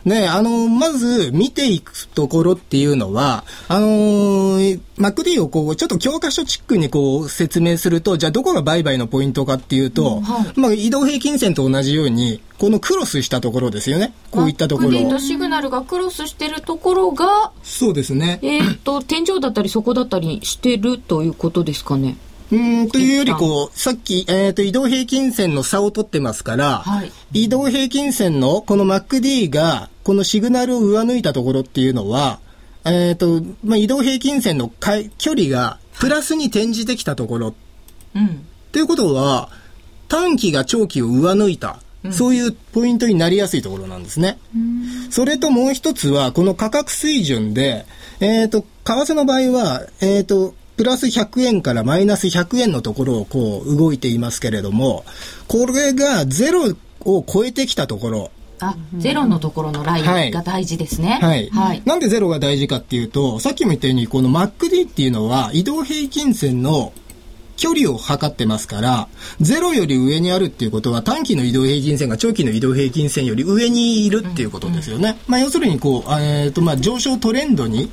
で、あの、まず見ていくところっていうのは、あのー、MacD をこう、ちょっと教科書チックにこう説明すると、じゃあどこが売買のポイントかっていうと、まあ移動平均線と同じように、このクロスしたところですよね。こういったところ MacD とシグナルがクロスしてるところがそうですね。えっ、と天井だったり底だったりしてるということですかねうーん、というよりこう、さっき、えっ、と、移動平均線の差を取ってますから、はい移動平均線のこの MacD が、このシグナルを上抜いたところっていうのは、えっ、と、まあ、移動平均線のかい距離がプラスに転じてきたところ。うんっていうことは、短期が長期を上抜いた。そういうポイントになりやすいところなんですね。それともう一つは、この価格水準で、えっ、と、為替の場合は、えっ、と、プラス100円からマイナス100円のところをこう動いていますけれども、これがゼロを超えてきたところ、あゼロのところのラインが大事ですねはい。はい、なんでゼロが大事かっていうと、さっきも言ったように、この MacD っていうのは移動平均線の距離を測ってますから、ゼロより上にあるっていうことは短期の移動平均線が長期の移動平均線より上にいるっていうことですよね。まあ要するにこう、えっ、とまあ上昇トレンドに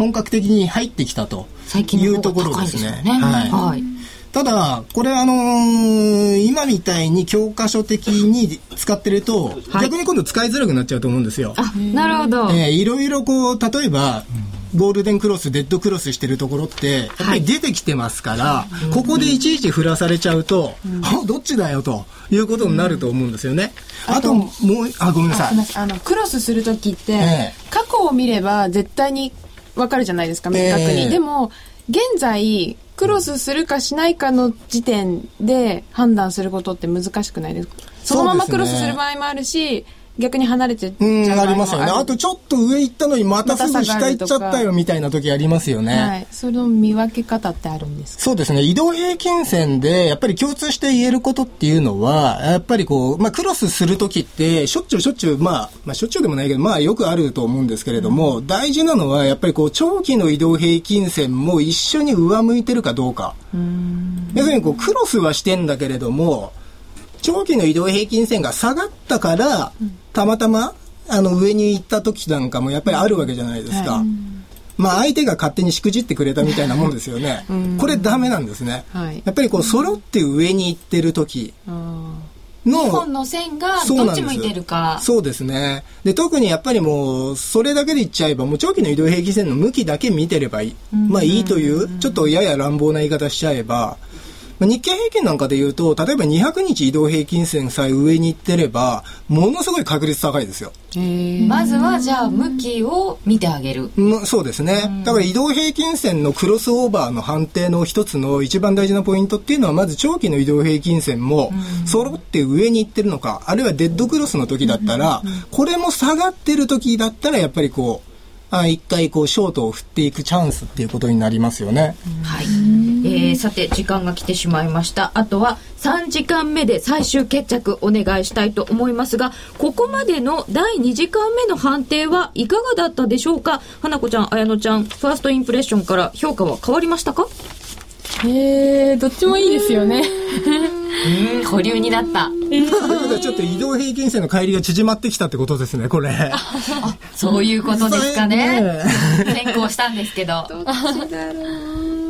本格的に入ってきたというところですね。はい。はいただ、これあのー今みたいに教科書的に使ってると、逆に今度使いづらくなっちゃうと思うんですよ。あなるほど、えーいろいろこう、例えば、ゴールデンクロス、デッドクロスしてるところって、やっぱり出てきてますから、ここでいちいち振らされちゃうと、あどっちだよということになると思うんですよね。あと、もう、あ、ごめんなさい。あのクロスする時って、ええ過去を見れば絶対にわかるじゃないですか明確に、ええでも現在クロスするかしないかの時点で判断することって難しくないですか？そのままクロスする場合もあるし逆に離れてうん、ありますよね。あとちょっと上行ったのにまたすぐ下行っちゃったよみたいな時ありますよね。はい、その見分け方ってあるんですか？そうですね。移動平均線で、やっぱり共通して言えることっていうのは、やっぱりこう、まあ、クロスするときって、しょっちゅうしょっちゅう、まあ、まあ、しょっちゅうでもないけど、まあ、よくあると思うんですけれども、大事なのは、やっぱりこう、長期の移動平均線も一緒に上向いてるかどうか。要するにこう、クロスはしてんだけれども、長期の移動平均線が下がったから、たまたま、あの、上に行った時なんかもやっぱりあるわけじゃないですか。まあ相手が勝手にしくじってくれたみたいなもんですよね。これダメなんですね。はいやっぱりこう揃って上に行ってる時の2本の線がそうなんですどっち向いてるかそうですね。で、特にやっぱりもう、それだけで言っちゃえば、もう長期の移動平均線の向きだけ見てればいい。まあいいという、ちょっとやや乱暴な言い方しちゃえば、まあ日経平均なんかで言うと、例えば200日移動平均線さえ上に行ってれば、ものすごい確率高いですよ。まずはじゃあ向きを見てあげる。うんそうですね。だから移動平均線のクロスオーバーの判定の一つの一番大事なポイントっていうのは、まず長期の移動平均線も揃って上に行ってるのか、あるいはデッドクロスの時だったら、これも下がってる時だったら、やっぱりこう、あ一回こうショートを振っていくチャンスっていうことになりますよね。はい、えー、さて時間が来てしまいました。あとは3時間目で最終決着お願いしたいと思いますがここまでの第2時間目の判定はいかがだったでしょうか？花子ちゃん綾乃ちゃんファーストインプレッションから評価は変わりましたか？えー、どっちもいいですよね。保留になった。ということはちょっと移動平均線の帰りが縮まってきたってことですね、これ。そういうことですかね。ね先行したんですけど。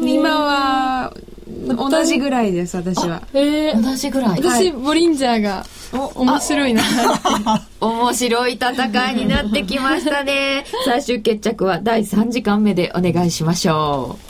今は同じぐらいです私は。えー、同じぐらい。私、ボリンジャーが面白いな。*laughs* 面白い戦いになってきましたね。最終決着は第3時間目でお願いしましょう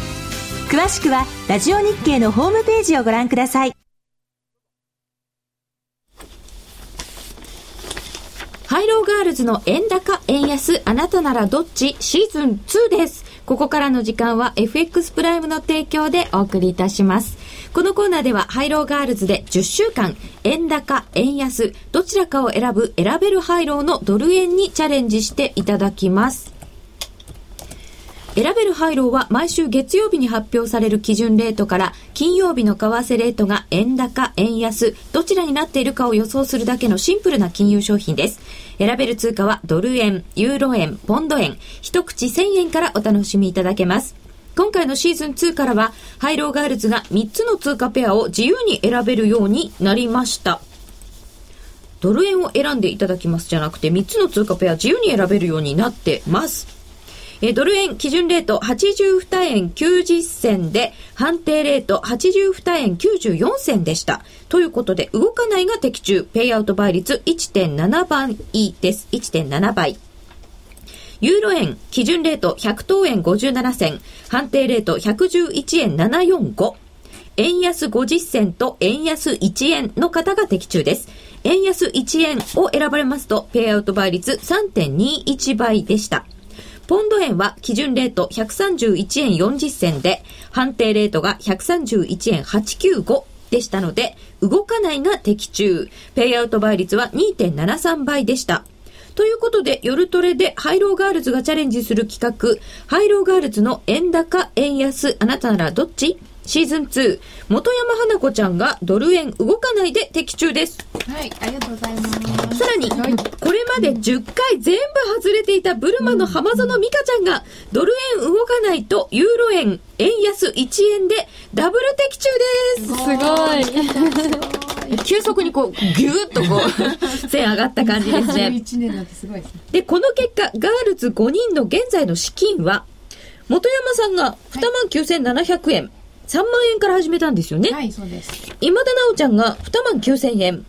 詳しくはラジオ日経のホームページをご覧くださいハイローガールズの円高、円安、あなたならどっち？シーズン2です。ここからの時間は FX プライムの提供でお送りいたします。このコーナーではハイローガールズで10週間、円高、円安、どちらかを選ぶ選べるハイローのドル円にチャレンジしていただきます。選べるハイローは毎週月曜日に発表される基準レートから金曜日の為替レートが円高、円安、どちらになっているかを予想するだけのシンプルな金融商品です。選べる通貨はドル円、ユーロ円、ポンド円、一口1000円からお楽しみいただけます。今回のシーズン2からは、ハイローガールズが3つの通貨ペアを自由に選べるようになりました。ドル円を選んでいただきますじゃなくて、3つの通貨ペア自由に選べるようになってます。えドル円基準レート82円90銭で、判定レート82円94銭でした。ということで、動かないが的中、ペイアウト倍率1.7倍です。1.7倍。ユーロ円基準レート100等円57銭、判定レート111円745。円安50銭と円安1円の方が的中です。円安1円を選ばれますと、ペイアウト倍率3.21倍でした。ポンド円は基準レート131円40銭で、判定レートが131円895でしたので、動かないが的中。ペイアウト倍率は2.73倍でした。ということで、夜トレでハイローガールズがチャレンジする企画、ハイローガールズの円高、円安、あなたならどっち？シーズン2、元山花子ちゃんがドル円動かないで的中です。はい、ありがとうございます。さらに、これまで10回全部外れていたブルマの浜園美香ちゃんが、ドル円動かないとユーロ円、円安1円でダブル的中ですごい。*laughs* 急速にこう、ぎゅーっとこう、*laughs* 線上がった感じですね。1年だってすごいですね。で、この結果、ガールズ5人の現在の資金は、元山さんが2万9700円、3万円から始めたんですよね。はい、そうです。今田直ちゃんが2万9000円。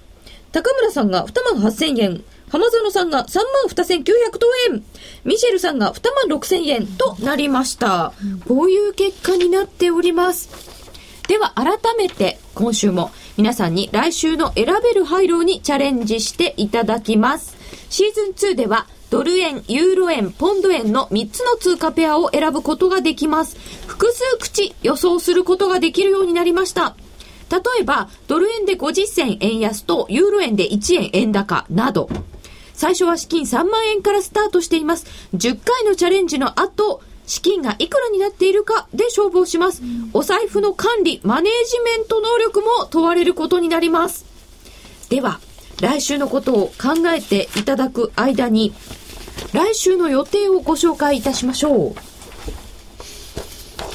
高村さんが2万8000円。浜園さんが3万2900等円。ミシェルさんが2万6000円となりました。こういう結果になっております。では改めて今週も皆さんに来週の選べるハイローにチャレンジしていただきます。シーズン2ではドル円、ユーロ円、ポンド円の3つの通貨ペアを選ぶことができます。複数口予想することができるようになりました。例えば、ドル円で50銭円安とユーロ円で1円円高など、最初は資金3万円からスタートしています。10回のチャレンジの後、資金がいくらになっているかで勝負をします。お財布の管理、マネージメント能力も問われることになります。では、来週のことを考えていただく間に、来週の予定をご紹介いたしましょう。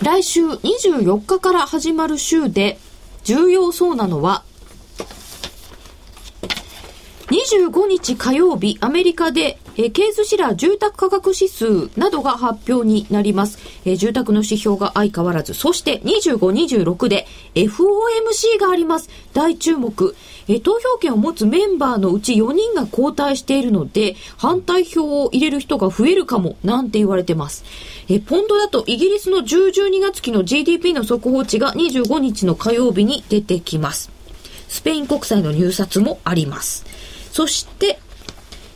来週24日から始まる週で重要そうなのは、25日火曜日、アメリカで、えーケースシラー住宅価格指数などが発表になります。えー住宅の指標が相変わらず。そして25、26で FOMC があります。大注目。えー投票権を持つメンバーのうち4人が交代しているので、反対票を入れる人が増えるかも、なんて言われてます。えポンドだとイギリスの10、12月期の GDP の速報値が25日の火曜日に出てきます。スペイン国債の入札もあります。そして、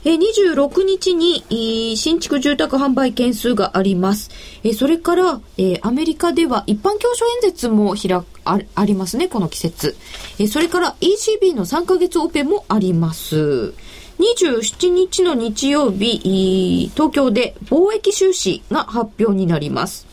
え26日に、新築住宅販売件数があります。えそれから、えアメリカでは一般教書演説も開あありますね、この季節。えそれから ECB の3ヶ月オペもあります。27日の日曜日、東京で貿易収支が発表になります。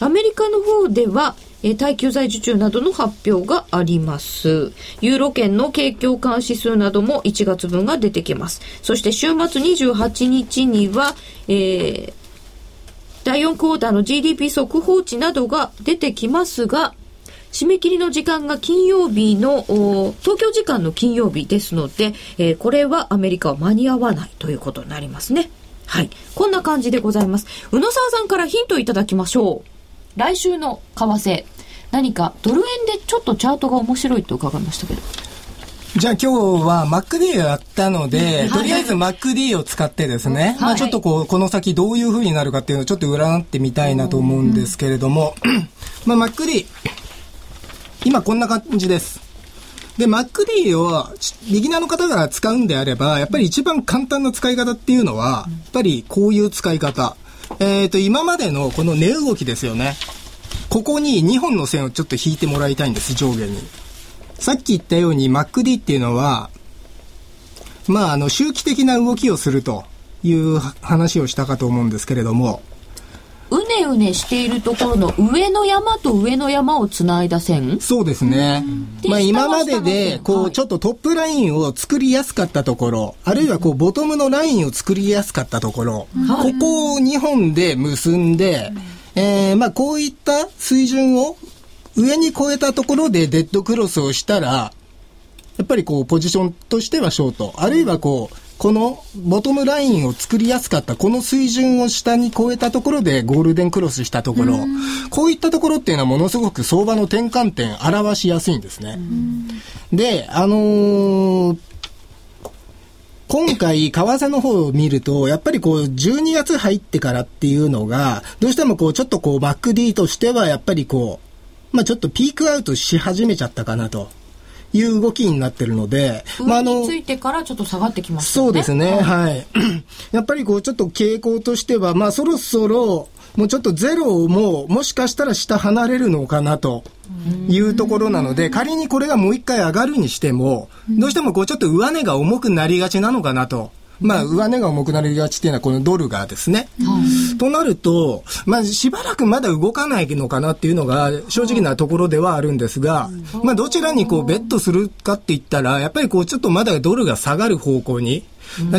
アメリカの方では、えー耐久財受注などの発表があります。ユーロ圏の景況感指数なども1月分が出てきます。そして週末28日には、えー第4クォーターの GDP 速報値などが出てきますが、締め切りの時間が金曜日の、東京時間の金曜日ですので、えーこれはアメリカは間に合わないということになりますね。はい。こんな感じでございます。宇野沢さんからヒントいただきましょう。来週の為替、何かドル円でちょっとチャートが面白いと伺いましたけど。じゃあ今日は MacD をやったので、とりあえず MacD を使ってですね、まあちょっとこう、この先どういう風になるかっていうのをちょっと占ってみたいなと思うんですけれども、*clears throat* まあ MacD、今こんな感じです。で、MacD をビギナーの方が使うんであれば、やっぱり一番簡単な使い方っていうのは、やっぱりこういう使い方。えっ、と、今までのこの値動きですよね。ここに2本の線をちょっと引いてもらいたいんです、上下に。さっき言ったように MacD っていうのは、まあ、あの、周期的な動きをするという話をしたかと思うんですけれども、ねうねしているところの上の山と上の山をつないだ線。そうですね。でまあ、今までで、線。こう、はい。ちょっとトップラインを作りやすかったところ、あるいはこう、ボトムのラインを作りやすかったところ、ここを2本で結んで、えー、まあ、こういった水準を上に超えたところでデッドクロスをしたら、やっぱりこう、ポジションとしてはショート。あるいはこう、このボトムラインを作りやすかった、この水準を下に超えたところでゴールデンクロスしたところ、こういったところっていうのはものすごく相場の転換点表しやすいんですね。で、あのー今回、為替の方を見ると、やっぱりこう、12月入ってからっていうのが、どうしてもこう、ちょっとこう、バック D としては、やっぱりこう、まあちょっとピークアウトし始めちゃったかなという動きになってるので、まああのつ、いてからちょっと下がってきましたよね。そうですね、はい。*clears throat* やっぱりこう、ちょっと傾向としては、まあそろそろ、もうちょっとゼロも、もしかしたら下離れるのかなというところなので、仮にこれがもう一回上がるにしても、どうしてもこうちょっと上値が重くなりがちなのかなと。まあ、上値が重くなりがちっていうのはこのドルがですね。となると、まあ、しばらくまだ動かないのかなっていうのが正直なところではあるんですが、まあ、どちらにこうベットするかって言ったら、やっぱりこうちょっとまだドルが下がる方向に、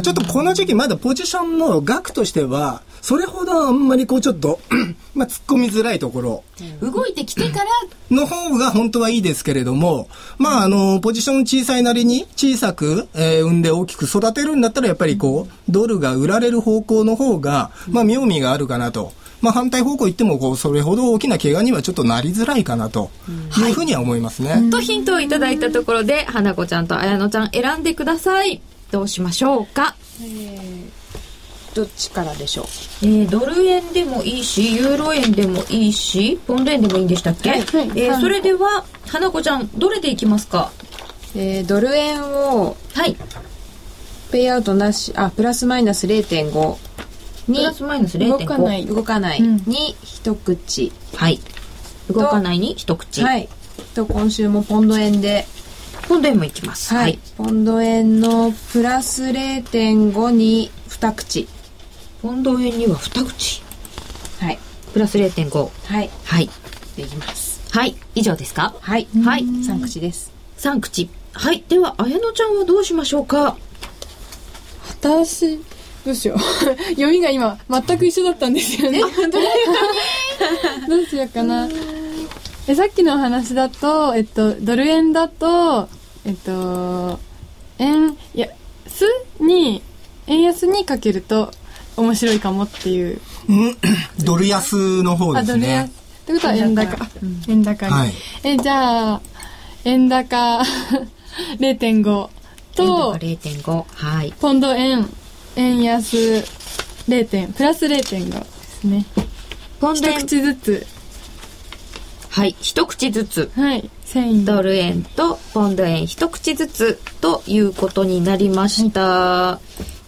ちょっとこの時期まだポジションの額としては、それほどあんまりこうちょっと、*clears throat* まあ、突っ込みづらいところ。動いてきてから、の方が本当はいいですけれども、まあ、あの、ポジション小さいなりに小さく、えー産んで大きく育てるんだったら、やっぱりこう、ドルが売られる方向の方が、まあ、妙味があるかなと。まあ、反対方向行っても、こう、それほど大きな怪我にはちょっとなりづらいかなというふうには思いますね。とヒントをいただいたところで、花子ちゃんと綾乃ちゃん選んでください。どうしましょうか。どっちからでしょう？えードル円でもいいし、ユーロ円でもいいし、ポンド円でもいいんでしたっけ、はいえーそれでは、花子ちゃん、どれでいきますか？えードル円をはい。ペイアウトなしあプラスマイナス0.5プにラスマイナス0.5。動かない動かないうん。に一口、はい。動かないに一口。はい。と今週もポンド円で。ポンド円もいきます。はい、ポンド円のプラス0.5に二口ポンド円には二口。はいプラス0.5。はいはい。できますはい。以上ですか？はいはい。三口です三口。はい。では、綾乃ちゃんはどうしましょうか？私、どうしよう。*laughs* 読みが今、全く一緒だったんですよね。どうしようかな。え、さっきのお話だと、えっと、ドル円だと、えっと、円、いや、すに、円安にかけると面白いかもっていう。ドル安の方あ、ですドル安。ね。ってことは円高。円高に。はいえ、じゃあ、円高 *laughs* 0.5と、0.5。はい。ポンド円、円安0点、プラス0.5ですね。一ポンド円。口ずつ、はい。一口ずつ。はい、1000円。ドル円とポンド円一口ずつということになりました。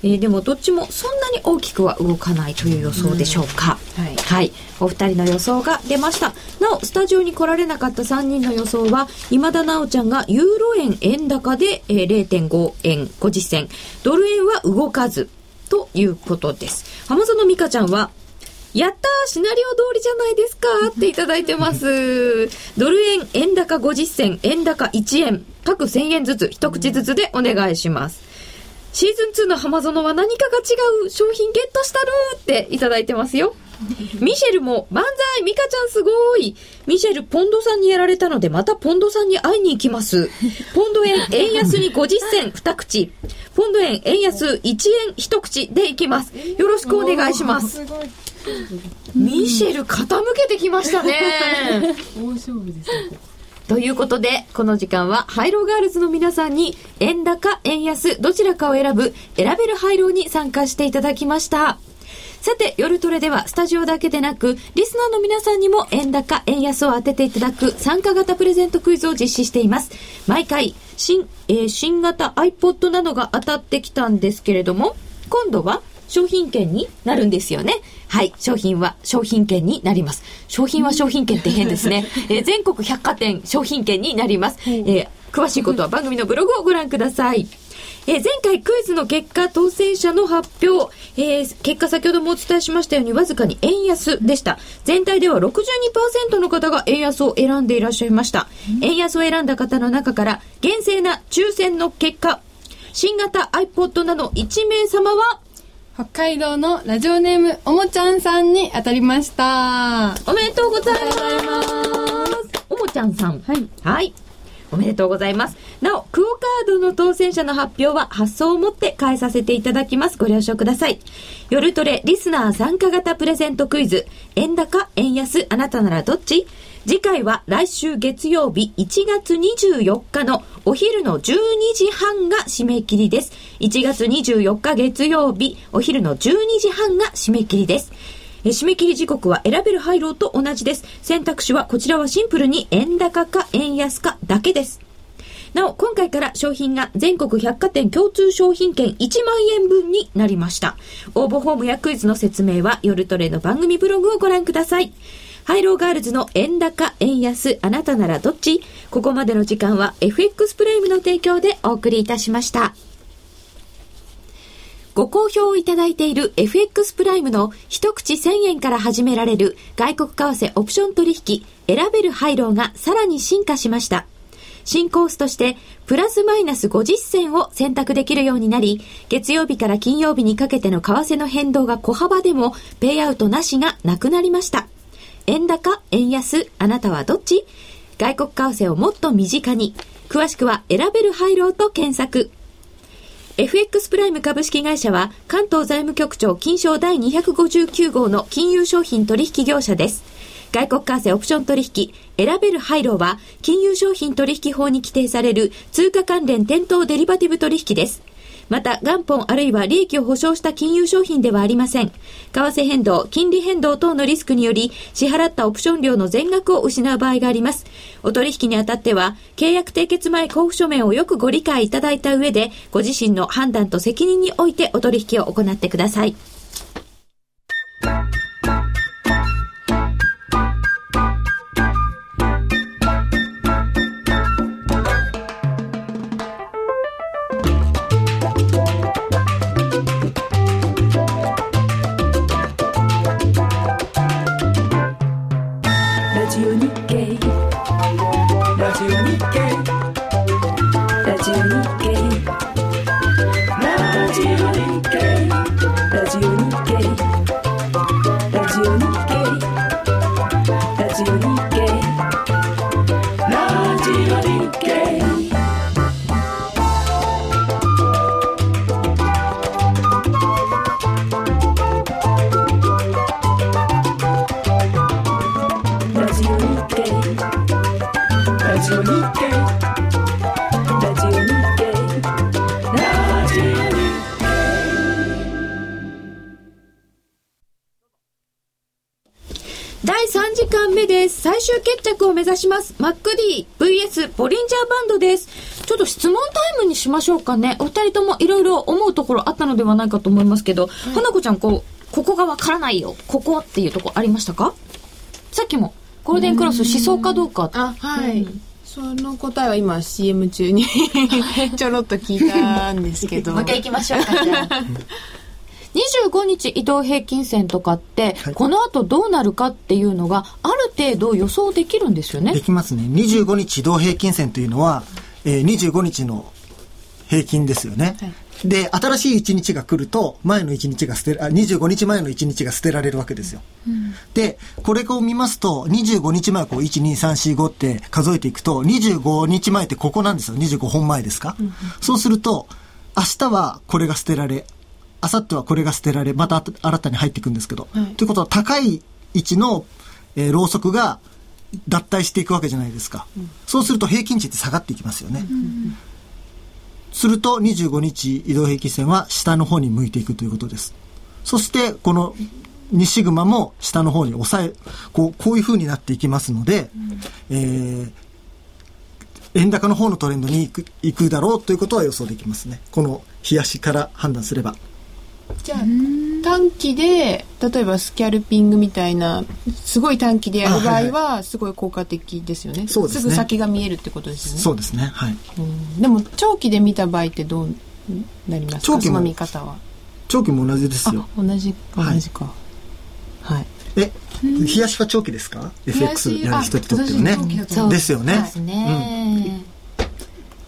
えーでもどっちもそんなに大きくは動かないという予想でしょうか。はいはい。お二人の予想が出ました。なお、スタジオに来られなかった3人の予想は、今田直ちゃんがユーロ円円高で、えー0.5円50銭、ドル円は動かずということです。浜園美香ちゃんは、やったーシナリオ通りじゃないですかっていただいてます。ドル円、円高50銭、円高1円、各1000円ずつ、一口ずつでお願いします。シーズン2の浜園は何かが違う商品ゲットしたるーっていただいてますよ。ミシェルも、万歳ミカちゃんすごいミシェル、ポンドさんにやられたので、またポンドさんに会いに行きます。ポンド円、円安に50銭、二口。ポンド円、円安、1円、一口でいきます。よろしくお願いします。ミシェル、傾けてきましたね。*laughs* 大勝負ですねということで、この時間は、ハイローガールズの皆さんに、円高、円安、どちらかを選ぶ、選べるハイローに参加していただきました。さて、夜トレでは、スタジオだけでなく、リスナーの皆さんにも、円高、円安を当てていただく、参加型プレゼントクイズを実施しています。毎回、新、えー新型 iPod などが当たってきたんですけれども、今度は、商品券になるんですよね。はい。商品は商品券になります。商品は商品券って変ですね。*laughs* えー全国百貨店商品券になります。えー詳しいことは番組のブログをご覧ください。えー前回クイズの結果、当選者の発表、えー結果先ほどもお伝えしましたように、わずかに円安でした。全体では62%の方が円安を選んでいらっしゃいました。円安を選んだ方の中から、厳正な抽選の結果、新型 iPod など1名様は、北海道のラジオネームおもちゃんさんに当たりましたおめでとうございます。おもちゃんさん。はい。はい。おめでとうございます。なお、クオカードの当選者の発表は発送をもって返させていただきます。ご了承ください。夜トレリスナー参加型プレゼントクイズ。円高、円安、あなたならどっち？次回は来週月曜日1月24日のお昼の12時半が締め切りです。1月24日月曜日お昼の12時半が締め切りです。締め切り時刻は選べる配慮と同じです。選択肢はこちらはシンプルに円高か円安かだけです。なお、今回から商品が全国百貨店共通商品券1万円分になりました。応募フォームやクイズの説明は夜トレの番組ブログをご覧ください。ハイローガールズの円高、円安、あなたならどっち？ここまでの時間は FX プライムの提供でお送りいたしました。ご好評いただいている FX プライムの一口1000円から始められる外国為替オプション取引選べるハイローがさらに進化しました。新コースとして、プラスマイナス50銭を選択できるようになり、月曜日から金曜日にかけての為替の変動が小幅でも、ペイアウトなしがなくなりました。円高、円安、あなたはどっち？外国為替をもっと身近に。詳しくは選べる配慮と検索。FX プライム株式会社は関東財務局長金賞第259号の金融商品取引業者です。外国為替オプション取引選べる配慮は金融商品取引法に規定される通貨関連店頭デリバティブ取引です。また、元本あるいは利益を保証した金融商品ではありません。為替変動、金利変動等のリスクにより、支払ったオプション料の全額を失う場合があります。お取引にあたっては、契約締結前交付書面をよくご理解いただいた上で、ご自身の判断と責任においてお取引を行ってください。ましょうかね。お二人ともいろいろ思うところあったのではないかと思いますけど、花子ちゃん、こう、ここがわからないよ。ここっていうとこありましたか？さっきも、ゴールデンクロス思想かどうか。あはい、その答えは今 CM 中に *laughs* ちょろっと聞いたんですけど *laughs* もう一回行きましょうか、じゃあ。25日移動平均線とかって、はいこの後どうなるかっていうのがある程度予想できるんですよねできますね。25日移動平均線というのは、えー25日の平均ですよね。で、新しい1日が来ると、前の1日が捨てら、あ25日前の1日が捨てられるわけですよ。で、これを見ますと、25日前をこう、1、2、3、4、5って数えていくと、25日前ってここなんですよ。25本前ですか。そうすると、明日はこれが捨てられ、明後日はこれが捨てられ、また新たに入っていくんですけど。ということは、高い位置の、えーろうそくが脱退していくわけじゃないですか。そうすると平均値って下がっていきますよね。すると25日移動平均線は下の方に向いていくということです。そしてこの2シグマも下の方に抑え、こうこういう風になっていきますので、えー円高の方のトレンドに行く行くだろうということは予想できますね。この冷やしから判断すれば。じゃあ短期で例えばスキャルピングみたいなすごい短期でやる場合はすごい効果的ですよね。そうですね。ぐ先が見えるってことですよね。そうですね。はい。うん。でも長期で見た場合ってどうなります長期の見方は。長期も同じですよ。あ。同じ同はい。じか。はい、え、冷やしは長期ですか ?FX やる人にとってはね。ですよね。ですね、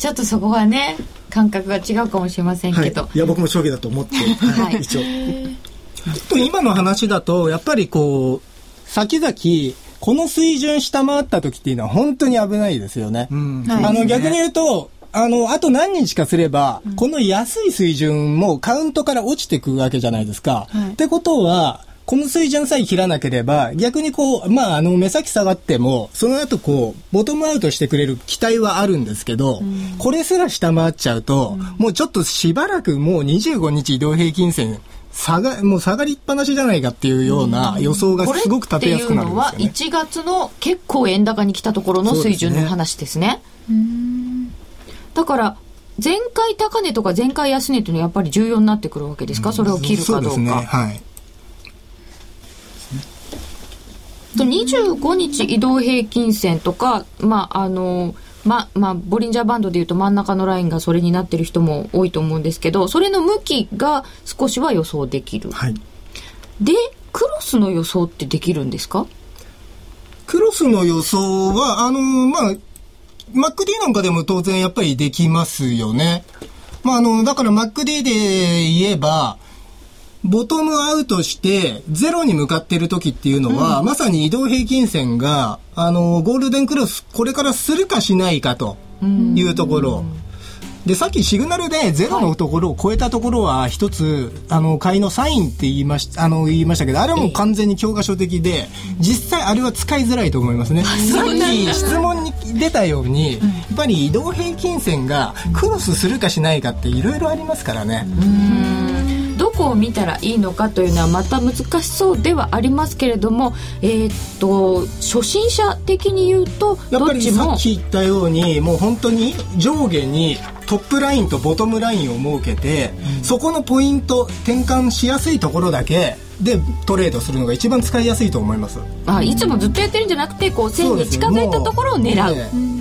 ちょっとそこはね感覚が違うかもしれませんはい。けど、いや、僕も長期だと思って、ははいい、一応。と今の話だと、やっぱりこう、先々、この水準下回った時っていうのは本当に危ないですよね。うんはいあの、逆に言うと、あの、あと何日かすれば、この安い水準もカウントから落ちてくわけじゃないですか。はいってことは、この水準さえ切らなければ、逆にこう、まあ、あの、目先下がっても、その後こう、ボトムアウトしてくれる期待はあるんですけど、これすら下回っちゃうと、もうちょっとしばらくもう25日移動平均線、下が、もう下がりっぱなしじゃないかっていうような予想がすごく立っててやすくなるいうのはんですよね。1月の結構円高に来たところの水準の話ですね。だから前回高値とか前回安値っていうのはやっぱり重要になってくるわけですか、それを切るかどうか。そうですね。はい。と25日移動平均線とか、まあ、あの、ま、まあ、ボリンジャーバンドでいうと真ん中のラインがそれになってる人も多いと思うんですけど、それの向きが少しは予想できる。はい。で、クロスの予想ってできるんですか？クロスの予想は、あの、まあ、MacD なんかでも当然やっぱりできますよね。まあ、あの、だから MacD で言えば、ボトムアウトしてゼロに向かっている時っていうのは、まさに移動平均線が、あの、ゴールデンクロス、これからするかしないかというところ。で、さっきシグナルでゼロのところを超えたところは一つ、あの、買いのサインって言いましあの、言いましたけど、あれはもう完全に教科書的で、実際あれは使いづらいと思いますね。さっき質問に出たように、やっぱり移動平均線がクロスするかしないかっていろいろありますからね。どこを見たらいいのかというのはまた難しそうではありますけれども、えーっと初心者的に言うとやっぱりさっき言ったようにもう本当に上下にトップラインとボトムラインを設けて、そこのポイント転換しやすいところだけでトレードするのが一番使いやすいと思います。あいつもずっとやってるんじゃなくてこう線に近づいたところを狙う。ええ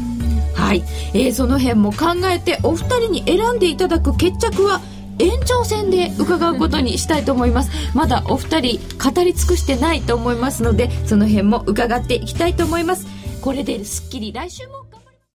はい、えーその辺も考えてお二人に選んでいただく決着は延長戦で伺うことにしたいと思います。まだお二人語り尽くしてないと思いますのでその辺も伺っていきたいと思います。これで『すっきり』来週も